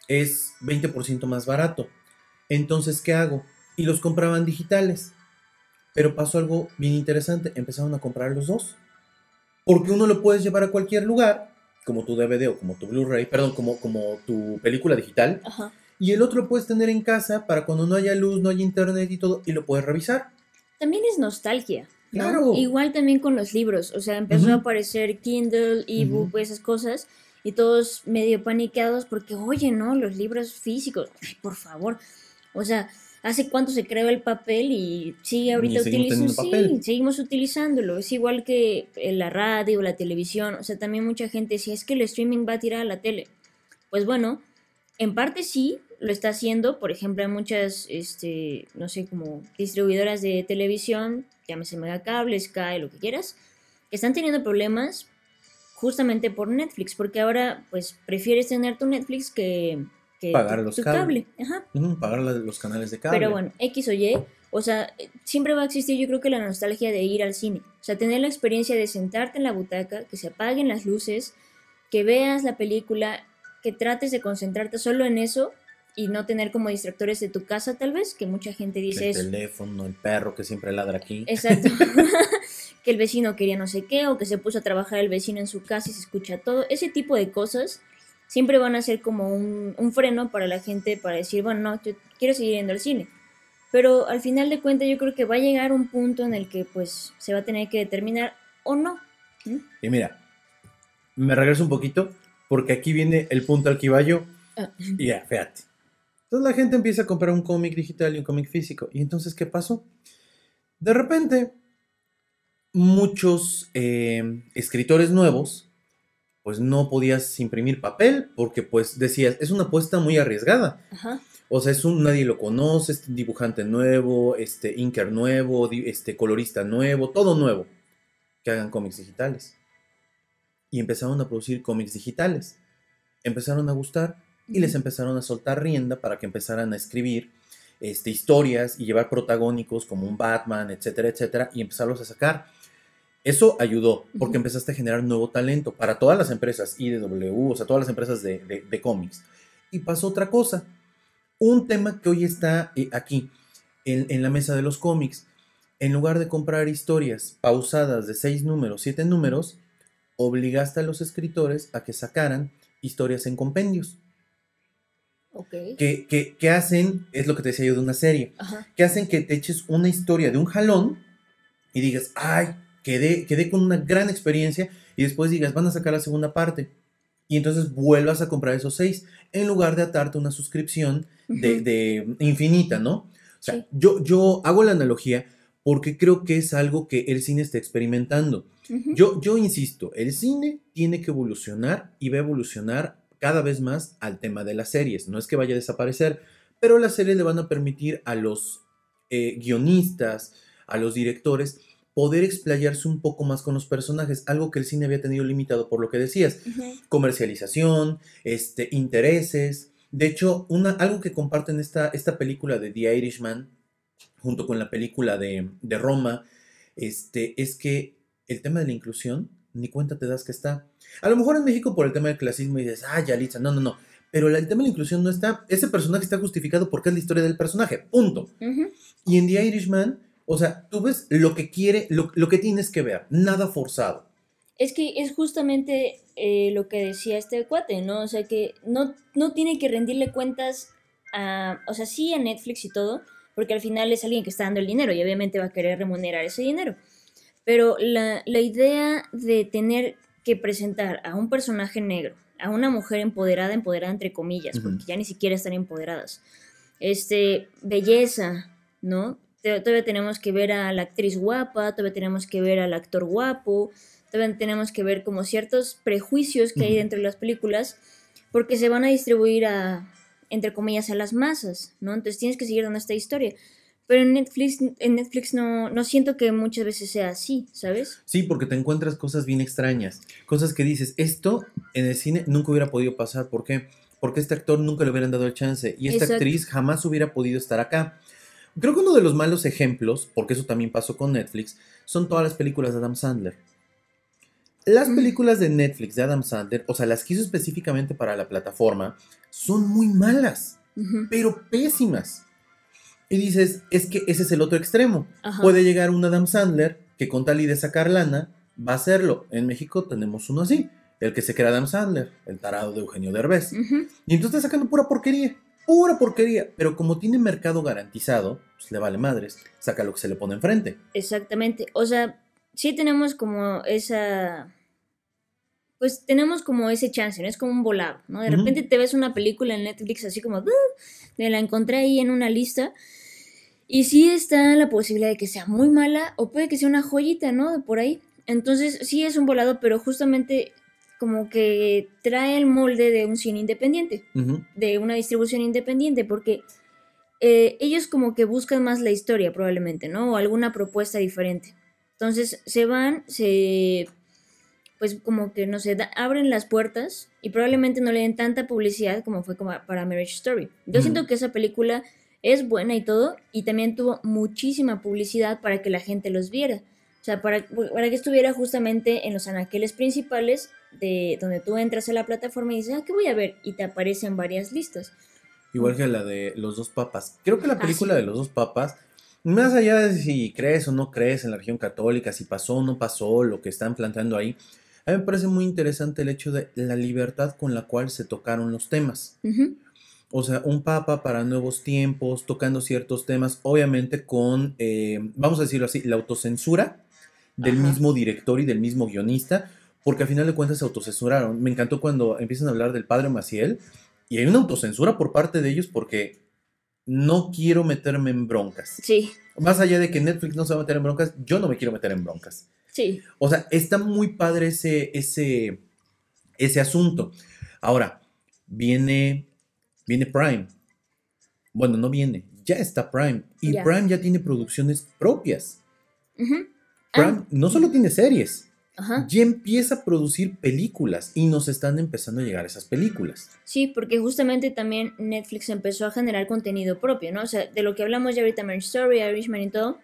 Speaker 1: es 20% más barato. Entonces, ¿qué hago? Y los compraban digitales. Pero pasó algo bien interesante. Empezaron a comprar los dos. Porque uno lo puedes llevar a cualquier lugar, como tu DVD o como tu Blu-ray, perdón, como, como tu película digital.
Speaker 2: Ajá.
Speaker 1: Y el otro lo puedes tener en casa para cuando no haya luz, no haya internet y todo, y lo puedes revisar.
Speaker 2: También es nostalgia. ¿no?
Speaker 1: Claro.
Speaker 2: Igual también con los libros. O sea, empezó
Speaker 1: Ujú.
Speaker 2: a aparecer Kindle, ebook,
Speaker 1: Ujú.
Speaker 2: esas cosas. Y todos medio paniqueados porque, oye, no, los libros físicos. Ay, por favor. O sea, ¿hace cuánto se creó el papel? Y sí, ahorita
Speaker 1: teniendo
Speaker 2: Sí, seguimos utilizándolo. Es igual que en la radio, la televisión. O sea, también mucha gente decía, es que el streaming va a tirar a la tele. Pues bueno, en parte sí lo está haciendo. Por ejemplo, hay muchas, este, no sé, como distribuidoras de televisión, llámese Megacable, Sky, lo que quieras, que están teniendo problemas justamente por Netflix, porque ahora pues prefieres tener tu Netflix que, que
Speaker 1: Pagar
Speaker 2: tu,
Speaker 1: los
Speaker 2: tu
Speaker 1: cable.
Speaker 2: cable. Ajá.
Speaker 1: Ujú, pagar los canales de cable.
Speaker 2: Pero bueno, X o Y, o sea, eh, siempre va a existir yo creo que la nostalgia de ir al cine. O sea, tener la experiencia de sentarte en la butaca, que se apaguen las luces, que veas la película, que trates de concentrarte solo en eso y no tener como distractores de tu casa tal vez, que mucha gente dice
Speaker 1: el
Speaker 2: eso.
Speaker 1: teléfono, el perro que siempre ladra aquí.
Speaker 2: Exacto. [LAUGHS] [LAUGHS] que el vecino quería no sé qué, o que se puso a trabajar el vecino en su casa y se escucha todo. Ese tipo de cosas siempre van a ser como un, un freno para la gente para decir, bueno, no, yo quiero seguir yendo al cine. Pero al final de cuentas yo creo que va a llegar un punto en el que pues se va a tener que determinar o no. ¿Mm?
Speaker 1: Y mira, me regreso un poquito porque aquí viene el punto al que iba yo.
Speaker 2: Ah.
Speaker 1: Y ya, fíjate. Entonces la gente empieza a comprar un cómic digital y un cómic físico. ¿Y entonces qué pasó? De repente, muchos eh, escritores nuevos, pues no podías imprimir papel porque pues decías, es una apuesta muy arriesgada.
Speaker 2: Ajá.
Speaker 1: O sea, es un, nadie lo conoce, es dibujante nuevo, este inker nuevo, este colorista nuevo, todo nuevo. Que hagan cómics digitales. Y empezaron a producir cómics digitales. Empezaron a gustar y les empezaron a soltar rienda para que empezaran a escribir este, historias y llevar protagónicos como un Batman, etcétera, etcétera, y empezarlos a sacar. Eso ayudó porque empezaste a generar nuevo talento para todas las empresas, IDW, o sea, todas las empresas de, de- de cómics. Y pasó otra cosa. Un tema que hoy está eh, aquí, en, en la mesa de los cómics. En lugar de comprar historias pausadas de seis números, siete números, obligaste a los escritores a que sacaran historias en compendios.
Speaker 2: Ok.
Speaker 1: Que, que, que hacen, es lo que te decía yo de una serie,
Speaker 2: Ajá.
Speaker 1: que hacen que te eches una historia de un jalón y digas, ay, quedé, quedé con una gran experiencia y después digas, van a sacar la segunda parte. Y entonces vuelvas a comprar esos seis en lugar de atarte una suscripción de, de infinita, ¿no? O sea,
Speaker 2: Sí.
Speaker 1: yo, yo hago la analogía porque creo que es algo que el cine está experimentando. Yo, yo insisto, el cine tiene que evolucionar y va a evolucionar cada vez más al tema de las series. No es que vaya a desaparecer, pero las series le van a permitir a los eh, guionistas, a los directores, poder explayarse un poco más con los personajes, algo que el cine había tenido limitado por lo que decías comercialización, este, intereses. De hecho, una, algo que comparten esta, esta película de The Irishman, junto con la película de, de Roma, este, es que el tema de la inclusión, ni cuenta te das que está. A lo mejor en México por el tema del clasismo y dices, ah, Yalitza, no, no, no. Pero el tema de la inclusión no está. Ese personaje está justificado porque es la historia del personaje. Punto.
Speaker 2: Ujú.
Speaker 1: Y en The Irishman, o sea, tú ves lo que quiere, lo, lo que tienes que ver, nada forzado.
Speaker 2: Es que es justamente eh, lo que decía este cuate, ¿no? O sea, que no, no tiene que rendirle cuentas a, o sea, sí a Netflix y todo, porque al final es alguien que está dando el dinero y obviamente va a querer remunerar ese dinero. Pero la, la idea de tener que presentar a un personaje negro, a una mujer empoderada, empoderada entre comillas,
Speaker 1: Ujú.
Speaker 2: porque ya ni siquiera están empoderadas, este, belleza, ¿no? Todavía tenemos que ver a la actriz guapa, todavía tenemos que ver al actor guapo, todavía tenemos que ver como ciertos prejuicios que hay dentro de las películas, porque se van a distribuir a, entre comillas, a las masas, ¿no? Entonces tienes que seguir dando esta historia. Pero en Netflix, en Netflix no, no siento que muchas veces sea así, ¿sabes?
Speaker 1: Sí, porque te encuentras cosas bien extrañas, cosas que dices, esto en el cine nunca hubiera podido pasar, ¿por qué? Porque este actor nunca le hubieran dado el chance y esta actriz jamás hubiera podido estar acá. Creo que uno de los malos ejemplos, porque eso también pasó con Netflix, son todas las películas de Adam Sandler. Las películas de Netflix de Adam Sandler, o sea, las que hizo específicamente para la plataforma, son muy malas, pero pésimas. Y dices, es que ese es el otro extremo. Puede llegar un Adam Sandler que con tal y de sacar lana, va a hacerlo. En México tenemos uno así, el que se crea Adam Sandler, el tarado de Eugenio Derbez. Y entonces está sacando pura porquería, pura porquería. Pero como tiene mercado garantizado, pues le vale madres, saca lo que se le pone enfrente.
Speaker 2: Exactamente. O sea, sí tenemos como esa pues tenemos como ese chance, ¿no? Es como un volado, ¿no? De repente te ves una película en Netflix así como, me la encontré ahí en una lista y sí está la posibilidad de que sea muy mala o puede que sea una joyita, ¿no? Por ahí. Entonces sí es un volado, pero justamente como que trae el molde de un cine independiente, de una distribución independiente, porque eh, ellos como que buscan más la historia probablemente, ¿no? O alguna propuesta diferente. Entonces se van, se pues como que no sé, abren las puertas y probablemente no le den tanta publicidad como fue como para Marriage Story. Yo siento que esa película es buena y todo, y también tuvo muchísima publicidad para que la gente los viera. O sea, para, para que estuviera justamente en los anaqueles principales de donde tú entras a la plataforma y dices, ah, ¿qué voy a ver? Y te aparecen varias listas.
Speaker 1: Igual que la de Los Dos Papas. Creo que la ah, película de Los Dos Papas, más allá de si crees o no crees en la región católica, si pasó o no pasó, lo que están planteando ahí, a mí me parece muy interesante el hecho de la libertad con la cual se tocaron los temas. O sea, un papa para nuevos tiempos, tocando ciertos temas, obviamente con, eh, vamos a decirlo así, la autocensura del mismo director y del mismo guionista, porque al final de cuentas se autocensuraron. Me encantó cuando empiezan a hablar del padre Maciel y hay una autocensura por parte de ellos porque no quiero meterme en broncas.
Speaker 2: Sí.
Speaker 1: Más allá de que Netflix no se va a meter en broncas, yo no me quiero meter en broncas.
Speaker 2: Sí.
Speaker 1: O sea, está muy padre ese, ese, ese asunto. Ahora, viene Viene Prime. Bueno, no viene, ya está Prime. Y Prime ya tiene producciones propias. Prime ah. no solo tiene series, ya empieza a producir películas y nos están empezando a llegar esas películas.
Speaker 2: Sí, porque justamente también Netflix empezó a generar contenido propio, ¿no? O sea, de lo que hablamos ya ahorita, Marriage Story, Irishman y todo,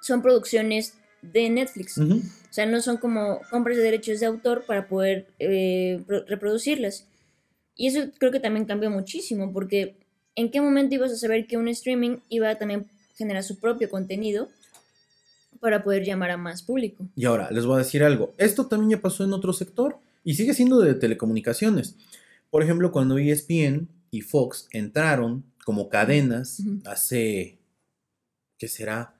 Speaker 2: son producciones de Netflix. O sea, no son como compras de derechos de autor para poder eh, reproducirlas. Y eso creo que también cambió muchísimo, porque ¿en qué momento ibas a saber que un streaming iba a también generar su propio contenido para poder llamar a más público?
Speaker 1: Y ahora, les voy a decir algo. Esto también ya pasó en otro sector y sigue siendo de telecomunicaciones. Por ejemplo, cuando ESPN y Fox entraron como cadenas hace, ¿qué será?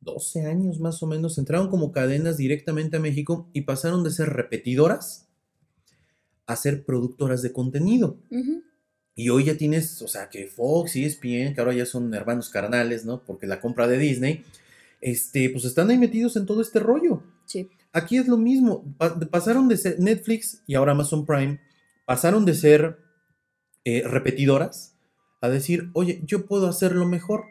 Speaker 1: 12 años más o menos, entraron como cadenas directamente a México y pasaron de ser repetidoras a ser productoras de contenido. Y hoy ya tienes, o sea, que Fox y ESPN, que ahora ya son hermanos carnales, ¿no? Porque la compra de Disney, este, pues están ahí metidos en todo este rollo.
Speaker 2: Sí.
Speaker 1: Aquí es lo mismo. pasaron de ser Netflix y ahora Amazon Prime, pasaron de ser eh, repetidoras a decir, oye, yo puedo hacerlo mejor.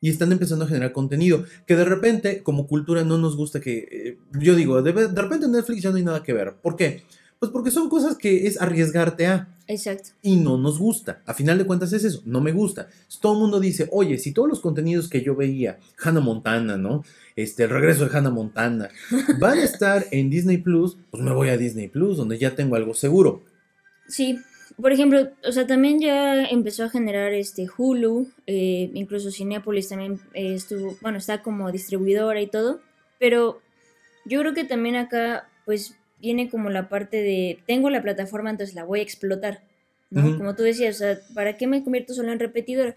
Speaker 1: Y están empezando a generar contenido que de repente, como cultura, no nos gusta que. Eh, yo digo, de, de repente en Netflix ya no hay nada que ver. ¿Por qué? Pues porque son cosas que es arriesgarte a.
Speaker 2: Exacto.
Speaker 1: Y no nos gusta. A final de cuentas es eso, no me gusta. Todo el mundo dice, oye, si todos los contenidos que yo veía, Hannah Montana, ¿no? Este, el regreso de Hannah Montana, [LAUGHS] van a estar en Disney Plus, pues me voy a Disney Plus, donde ya tengo algo seguro.
Speaker 2: Sí, por ejemplo, o sea, también ya empezó a generar este Hulu, eh, incluso Cinepolis también eh, estuvo, bueno, está como distribuidora y todo, pero yo creo que también acá, pues viene como la parte de, tengo la plataforma, entonces la voy a explotar, ¿no? Como tú decías, o sea, ¿para qué me convierto solo en repetidora?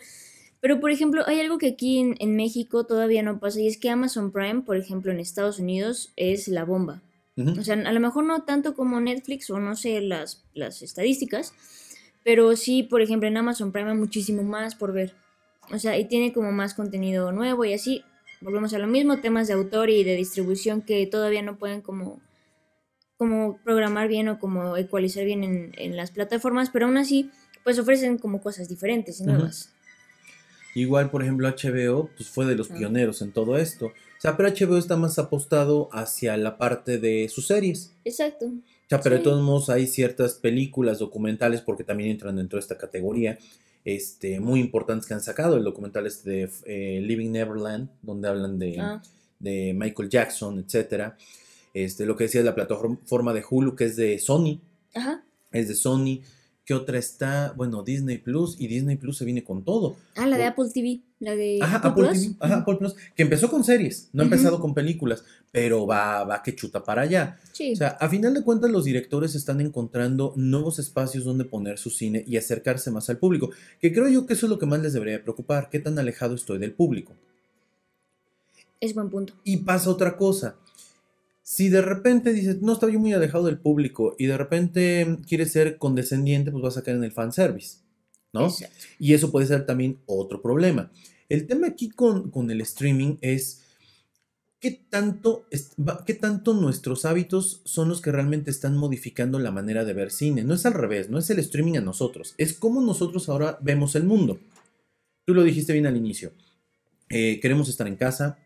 Speaker 2: Pero, por ejemplo, hay algo que aquí en, México todavía no pasa y es que Amazon Prime, por ejemplo, en Estados Unidos es la bomba. O sea, a lo mejor no tanto como Netflix o no sé las, las estadísticas, pero sí, por ejemplo, en Amazon Prime hay muchísimo más por ver. O sea, y tiene como más contenido nuevo y así. Volvemos a lo mismo, temas de autor y de distribución que todavía no pueden como, como programar bien o como ecualizar bien en, en las plataformas, pero aún así, pues ofrecen como cosas diferentes y nuevas.
Speaker 1: Igual, por ejemplo, HBO pues fue de los pioneros en todo esto. O sea, pero HBO está más apostado hacia la parte de sus series.
Speaker 2: Exacto.
Speaker 1: O sea, pero de todos modos hay ciertas películas documentales, porque también entran dentro de esta categoría, este, muy importantes que han sacado. El documental este de eh, Living Neverland, donde hablan de,
Speaker 2: Ah,
Speaker 1: de Michael Jackson, etcétera. Este, lo que decía la plataforma de Hulu, que es de Sony,
Speaker 2: ajá.
Speaker 1: es de Sony. ¿Qué otra está? Bueno, Disney Plus, y Disney Plus se viene con todo.
Speaker 2: Ah, la de Apple TV. La de
Speaker 1: Ajá,
Speaker 2: Apple Plus.
Speaker 1: TV, ajá, Apple Plus, que empezó con series, no ha empezado con películas, pero va, va que chuta para allá.
Speaker 2: Sí.
Speaker 1: O sea, a final de cuentas los directores están encontrando nuevos espacios donde poner su cine y acercarse más al público, que creo yo que eso es lo que más les debería preocupar, qué tan alejado estoy del público.
Speaker 2: es buen punto.
Speaker 1: Y pasa otra cosa. Si de repente dices, no, estaba yo muy alejado del público y de repente quieres ser condescendiente, pues vas a caer en el fanservice, ¿no?
Speaker 2: Exacto.
Speaker 1: Y eso puede ser también otro problema. El tema aquí con, con el streaming es qué tanto, qué tanto nuestros hábitos son los que realmente están modificando la manera de ver cine. No es al revés, no es el streaming a nosotros, es cómo nosotros ahora vemos el mundo. Tú lo dijiste bien al inicio. Eh, queremos estar en casa,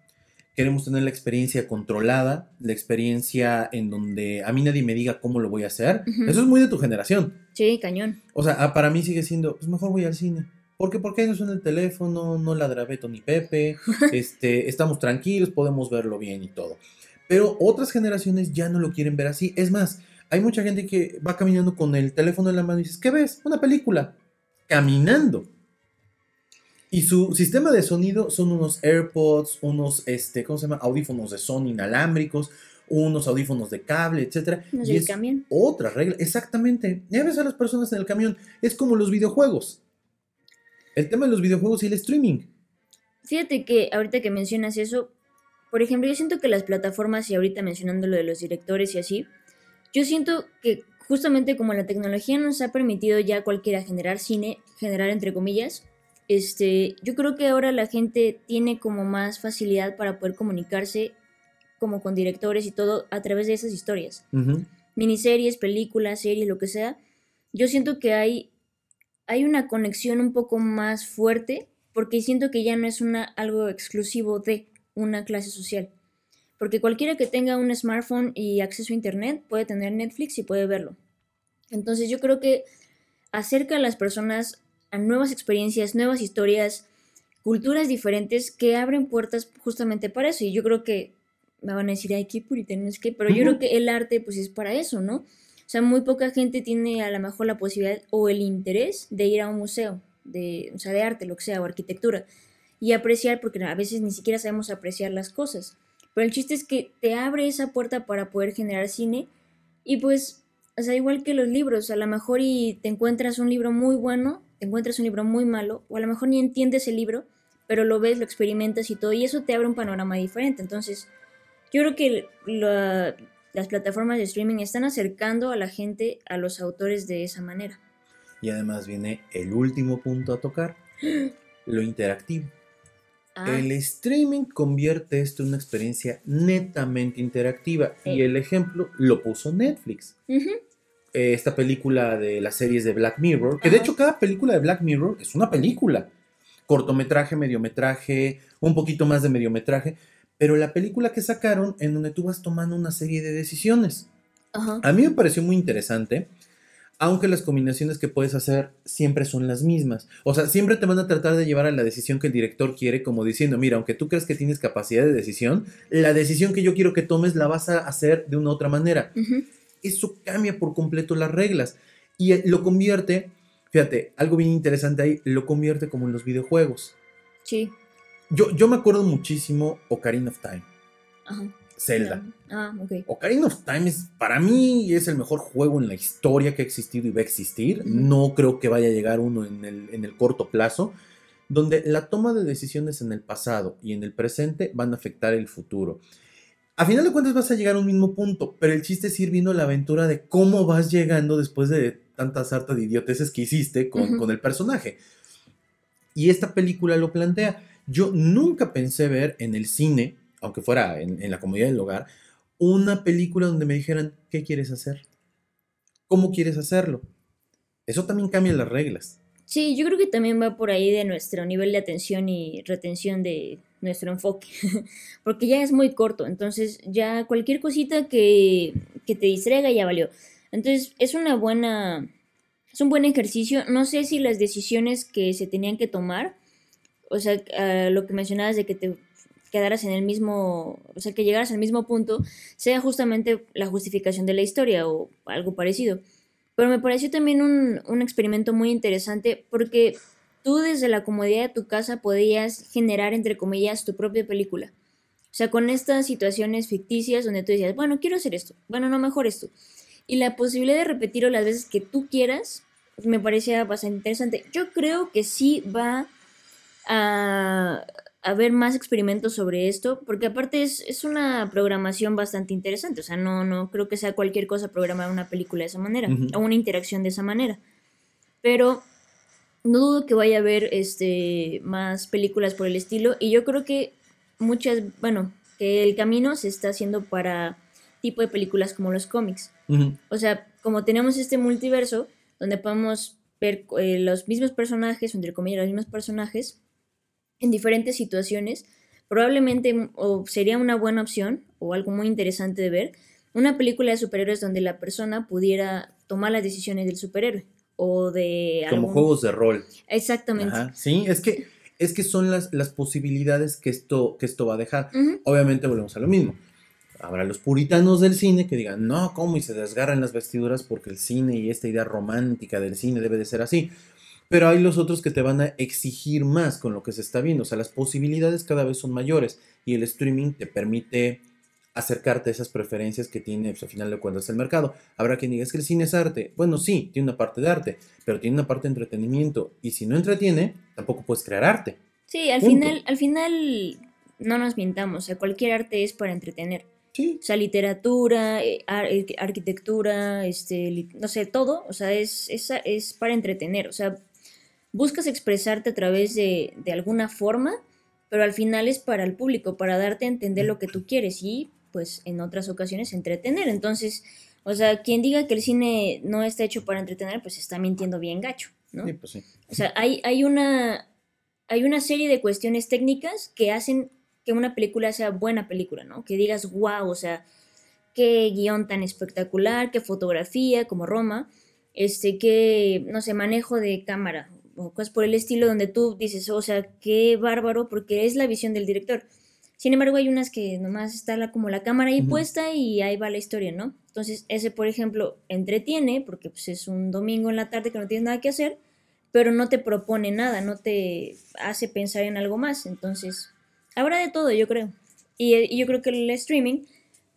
Speaker 1: queremos tener la experiencia controlada, la experiencia en donde a mí nadie me diga cómo lo voy a hacer. Eso es muy de tu generación.
Speaker 2: Sí, cañón.
Speaker 1: O sea, ah, para mí sigue siendo, pues mejor voy al cine. Porque ¿por qué no suena el teléfono? No ladra Beto ni Pepe. [LAUGHS] este, estamos tranquilos, podemos verlo bien y todo. Pero otras generaciones ya no lo quieren ver así. Es más, hay mucha gente que va caminando con el teléfono en la mano y dices, ¿qué ves? Una película. Caminando. Y su sistema de sonido son unos AirPods, unos, este, ¿cómo se llama? Audífonos de Sony inalámbricos, unos audífonos de cable, etcétera.
Speaker 2: No
Speaker 1: Y es
Speaker 2: camión.
Speaker 1: otra regla, exactamente. Ya ves a las personas en el camión. Es como los videojuegos. El tema de los videojuegos y el streaming.
Speaker 2: Fíjate que ahorita que mencionas eso, por ejemplo, yo siento que las plataformas, y ahorita mencionando lo de los directores y así, yo siento que justamente como la tecnología nos ha permitido ya cualquiera generar cine, generar entre comillas, este, yo creo que ahora la gente tiene como más facilidad para poder comunicarse como con directores y todo a través de esas historias.
Speaker 1: Ujú.
Speaker 2: miniseries, películas, series, lo que sea, yo siento que hay, hay una conexión un poco más fuerte porque siento que ya no es una, algo exclusivo de una clase social. Porque cualquiera que tenga un smartphone y acceso a internet puede tener Netflix y puede verlo. Entonces yo creo que acerca a las personas a nuevas experiencias, nuevas historias, culturas diferentes que abren puertas justamente para eso. Y yo creo que me van a decir, ay, qué puritano es que, pero yo
Speaker 1: Ujú.
Speaker 2: creo que el arte pues es para eso, ¿no? O sea, muy poca gente tiene a lo mejor la posibilidad o el interés de ir a un museo, de, o sea, de arte, lo que sea, o arquitectura, y apreciar, porque a veces ni siquiera sabemos apreciar las cosas. Pero el chiste es que te abre esa puerta para poder generar cine y pues, o sea, igual que los libros, a lo mejor y te encuentras un libro muy bueno, te encuentras un libro muy malo, o a lo mejor ni entiendes el libro, pero lo ves, lo experimentas y todo, y eso te abre un panorama diferente. Entonces, yo creo que la- las plataformas de streaming están acercando a la gente a los autores de esa manera.
Speaker 1: Y además viene el último punto a tocar, [GASPS] lo interactivo.
Speaker 2: Ah,
Speaker 1: El streaming convierte esto en una experiencia netamente interactiva. Y
Speaker 2: Sí.
Speaker 1: el ejemplo lo puso Netflix.
Speaker 2: ujú,
Speaker 1: Eh, esta película de las series de Black Mirror, que de hecho cada película de Black Mirror es una película. Cortometraje, mediometraje, un poquito más de mediometraje. Pero la película que sacaron en donde tú vas tomando una serie de decisiones.
Speaker 2: ajá,
Speaker 1: A mí me pareció muy interesante, aunque las combinaciones que puedes hacer siempre son las mismas. O sea, siempre te van a tratar de llevar a la decisión que el director quiere, como diciendo, mira, aunque tú crees que tienes capacidad de decisión, la decisión que yo quiero que tomes la vas a hacer de una otra manera.
Speaker 2: ujú,
Speaker 1: Eso cambia por completo las reglas y lo convierte, fíjate, algo bien interesante ahí, lo convierte como en los videojuegos.
Speaker 2: sí,
Speaker 1: Yo, yo me acuerdo muchísimo Ocarina of Time,
Speaker 2: ajá.
Speaker 1: Zelda.
Speaker 2: Ah, ok.
Speaker 1: Ocarina of Time es, para mí es el mejor juego en la historia que ha existido y va a existir. No creo que vaya a llegar uno en el, en el corto plazo, donde la toma de decisiones en el pasado y en el presente van a afectar el futuro. A final de cuentas vas a llegar a un mismo punto, pero el chiste es ir viendo la aventura de cómo vas llegando después de tanta sarta de idioteces que hiciste con, con el personaje. Y esta película lo plantea. Yo nunca pensé ver en el cine, aunque fuera en, en la comodidad del hogar, una película donde me dijeran, ¿qué quieres hacer? ¿Cómo quieres hacerlo? Eso también cambia las reglas.
Speaker 2: Sí, yo creo que también va por ahí de nuestro nivel de atención y retención de nuestro enfoque, [LAUGHS] porque ya es muy corto, entonces ya cualquier cosita que, que te distraiga ya valió. Entonces es una buena, es un buen ejercicio. No sé si las decisiones que se tenían que tomar, o sea, ah, lo que mencionabas de que te quedaras en el mismo, o sea, que llegaras al mismo punto, sea justamente la justificación de la historia o algo parecido. Pero me pareció también un, un experimento muy interesante porque tú desde la comodidad de tu casa podías generar, entre comillas, tu propia película. O sea, con estas situaciones ficticias donde tú decías, bueno, quiero hacer esto, bueno, no, mejor esto. Y la posibilidad de repetirlo las veces que tú quieras me parecía bastante interesante. Yo creo que sí va a haber más experimentos sobre esto, porque aparte es, es, una programación bastante interesante, o sea, no, no creo que sea cualquier cosa programar una película de esa manera, uh -huh. o una interacción de esa manera. Pero no dudo que vaya a haber este, más películas por el estilo, y yo creo que muchas, bueno, que el camino se está haciendo para tipo de películas como los cómics. Uh -huh. O sea, como tenemos este multiverso, donde podemos ver eh, los mismos personajes, entre comillas, los mismos personajes, en diferentes situaciones, probablemente o sería una buena opción o algo muy interesante de ver, una película de superhéroes donde la persona pudiera tomar las decisiones del superhéroe o de...
Speaker 1: Como algún... juegos de rol.
Speaker 2: Exactamente.
Speaker 1: Ajá. Sí, es que, es que son las, las posibilidades que esto, que esto va a dejar. Uh -huh. Obviamente volvemos a lo mismo. Habrá los puritanos del cine que digan, no, ¿cómo? Y se desgarran las vestiduras porque el cine y esta idea romántica del cine debe de ser así. Pero hay los otros que te van a exigir más con lo que se está viendo. O sea, las posibilidades cada vez son mayores y el streaming te permite acercarte a esas preferencias que tiene, pues, al final de cuentas, el mercado. Habrá quien diga, es que el cine es arte. Bueno, sí, tiene una parte de arte, pero tiene una parte de entretenimiento. Y si no entretiene, tampoco puedes crear arte.
Speaker 2: Sí, al final, al final, no nos mintamos. O sea, cualquier arte es para entretener.
Speaker 1: Sí.
Speaker 2: O sea, literatura, eh, ar arquitectura, este, no sé, todo. O sea, es, es, es para entretener. O sea, buscas expresarte a través de, de, alguna forma, pero al final es para el público, para darte a entender lo que tú quieres y pues en otras ocasiones entretener. Entonces, o sea, quien diga que el cine no está hecho para entretener, pues está mintiendo bien gacho, ¿no?
Speaker 1: Sí, pues sí.
Speaker 2: O sea, hay, hay, una, hay una serie de cuestiones técnicas que hacen que una película sea buena película, ¿no? Que digas, wow, o sea, qué guion tan espectacular, qué fotografía, como Roma, este, qué, no sé, manejo de cámara, o cosas por el estilo donde tú dices, o sea, qué bárbaro, porque es la visión del director. Sin embargo, hay unas que nomás está la, como la cámara ahí uh -huh. puesta y ahí va la historia, ¿no? Entonces, ese, por ejemplo, entretiene, porque pues, es un domingo en la tarde que no tienes nada que hacer, pero no te propone nada, no te hace pensar en algo más. Entonces, habrá de todo, yo creo. Y, y yo creo que el streaming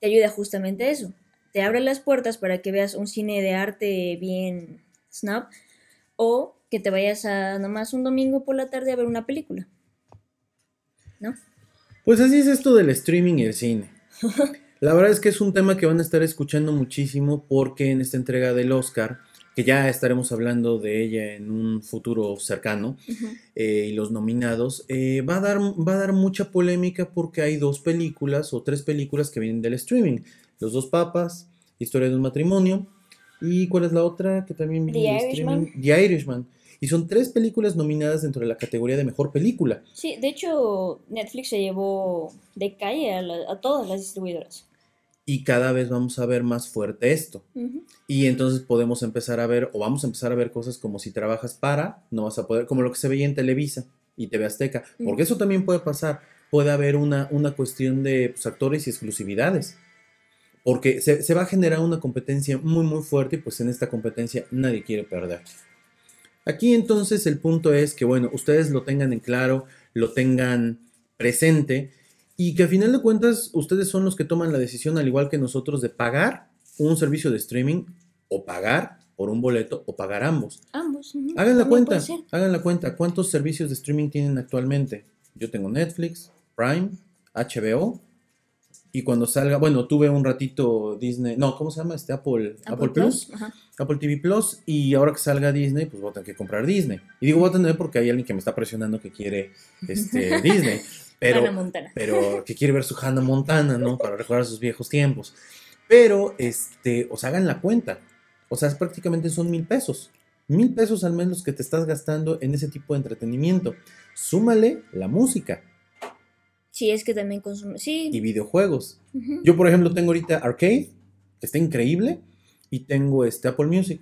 Speaker 2: te ayuda justamente a eso. Te abre las puertas para que veas un cine de arte bien snap o que te vayas a nomás un domingo por la tarde a ver una película. ¿No?
Speaker 1: Pues así es esto del streaming y el cine. [LAUGHS] La verdad es que es un tema que van a estar escuchando muchísimo porque en esta entrega del Oscar, que ya estaremos hablando de ella en un futuro cercano, uh -huh. eh, y los nominados, eh, va, a dar, va a dar mucha polémica porque hay dos películas o tres películas que vienen del streaming. Los dos papas, Historia de un matrimonio, y ¿cuál es la otra que también
Speaker 2: viene del streaming?
Speaker 1: The Irishman. Y son tres películas nominadas dentro de la categoría de mejor película.
Speaker 2: Sí, de hecho, Netflix se llevó de calle a, la, a todas las distribuidoras.
Speaker 1: Y cada vez vamos a ver más fuerte esto. Uh -huh. Y entonces podemos empezar a ver, o vamos a empezar a ver cosas como si trabajas para, no vas a poder, como lo que se veía en Televisa y TV Azteca. Uh -huh. Porque eso también puede pasar. Puede haber una, una cuestión de pues, actores y exclusividades. Porque se, se va a generar una competencia muy, muy fuerte y pues en esta competencia nadie quiere perder. Aquí entonces el punto es que, bueno, ustedes lo tengan en claro, lo tengan presente y que a final de cuentas ustedes son los que toman la decisión, al igual que nosotros, de pagar un servicio de streaming o pagar por un boleto o pagar ambos.
Speaker 2: Ambos. Uh -huh.
Speaker 1: Hagan la cuenta, hagan la cuenta. ¿Cuántos servicios de streaming tienen actualmente? Yo tengo Netflix, Prime, HBO. Y cuando salga, bueno, tuve un ratito Disney, no, ¿cómo se llama? Este Apple, Apple, Apple Plus. Plus. Apple TV Plus, y ahora que salga Disney, pues voy a tener que comprar Disney. Y digo voy a tener porque hay alguien que me está presionando que quiere este, [LAUGHS] Disney. Pero,
Speaker 2: Hannah Montana.
Speaker 1: pero que quiere ver su Hannah Montana, ¿no? Para recordar sus viejos tiempos. Pero, este, o sea, hagan la cuenta. O sea, es prácticamente son mil pesos. Mil pesos al menos que te estás gastando en ese tipo de entretenimiento. Súmale la música
Speaker 2: Sí, es que también consume. Sí.
Speaker 1: y videojuegos. Yo, por ejemplo, tengo ahorita Arcade, que está increíble, y tengo este Apple Music.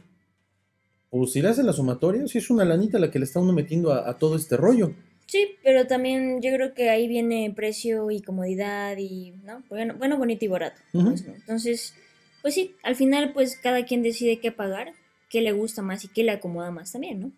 Speaker 1: Pues si le hace la sumatoria, sí es una lanita la que le está uno metiendo a, a todo este rollo.
Speaker 2: Sí, pero también yo creo que ahí viene precio y comodidad y, ¿no? Bueno, bueno bonito y barato. Pues. Entonces, pues sí, al final pues cada quien decide qué pagar, qué le gusta más y qué le acomoda más también, ¿no?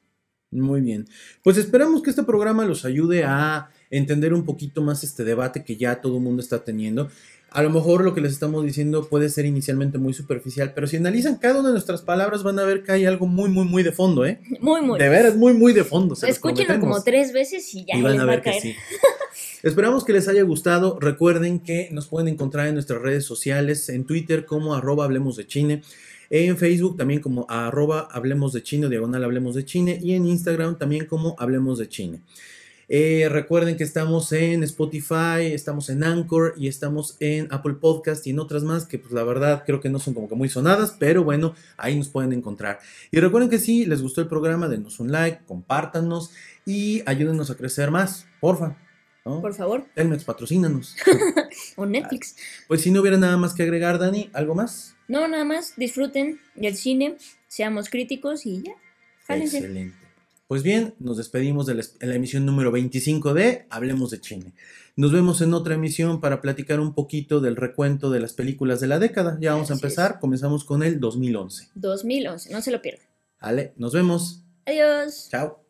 Speaker 1: Muy bien. Pues esperamos que este programa los ayude a entender un poquito más este debate que ya todo el mundo está teniendo. A lo mejor lo que les estamos diciendo puede ser inicialmente muy superficial, pero si analizan cada una de nuestras palabras van a ver que hay algo muy, muy, muy de fondo, ¿eh? [LAUGHS]
Speaker 2: Muy, muy.
Speaker 1: De veras, muy, muy de fondo. Se
Speaker 2: Escúchenlo como tres veces y ya
Speaker 1: y van
Speaker 2: les
Speaker 1: a
Speaker 2: va
Speaker 1: ver
Speaker 2: a
Speaker 1: que
Speaker 2: caer.
Speaker 1: sí. [LAUGHS] Esperamos que les haya gustado. Recuerden que nos pueden encontrar en nuestras redes sociales, en Twitter como arroba hablemos de Chine, en Facebook también como arroba hablemos de diagonal hablemos de y en Instagram también como hablemos de Chine. Eh, recuerden que estamos en Spotify, estamos en Anchor y estamos en Apple Podcast y en otras más que pues la verdad creo que no son como que muy sonadas, pero bueno, ahí nos pueden encontrar. Y recuerden que si les gustó el programa, denos un like, compártanos y ayúdenos a crecer más, porfa. ¿no?
Speaker 2: Por favor.
Speaker 1: Telmex, patrocínanos. [LAUGHS]
Speaker 2: O Netflix.
Speaker 1: Pues si no hubiera nada más que agregar, Dani, ¿algo más?
Speaker 2: No, nada más. Disfruten del cine. Seamos críticos y ya. Jálense.
Speaker 1: Excelente. Pues bien, nos despedimos de la, emisión número 25 de Hablemos de Chile. Nos vemos en otra emisión para platicar un poquito del recuento de las películas de la década. Ya vamos a
Speaker 2: es.
Speaker 1: empezar, comenzamos con el 2011.
Speaker 2: 2011. No se lo pierdan.
Speaker 1: Vale, nos vemos.
Speaker 2: Adiós.
Speaker 1: Chao.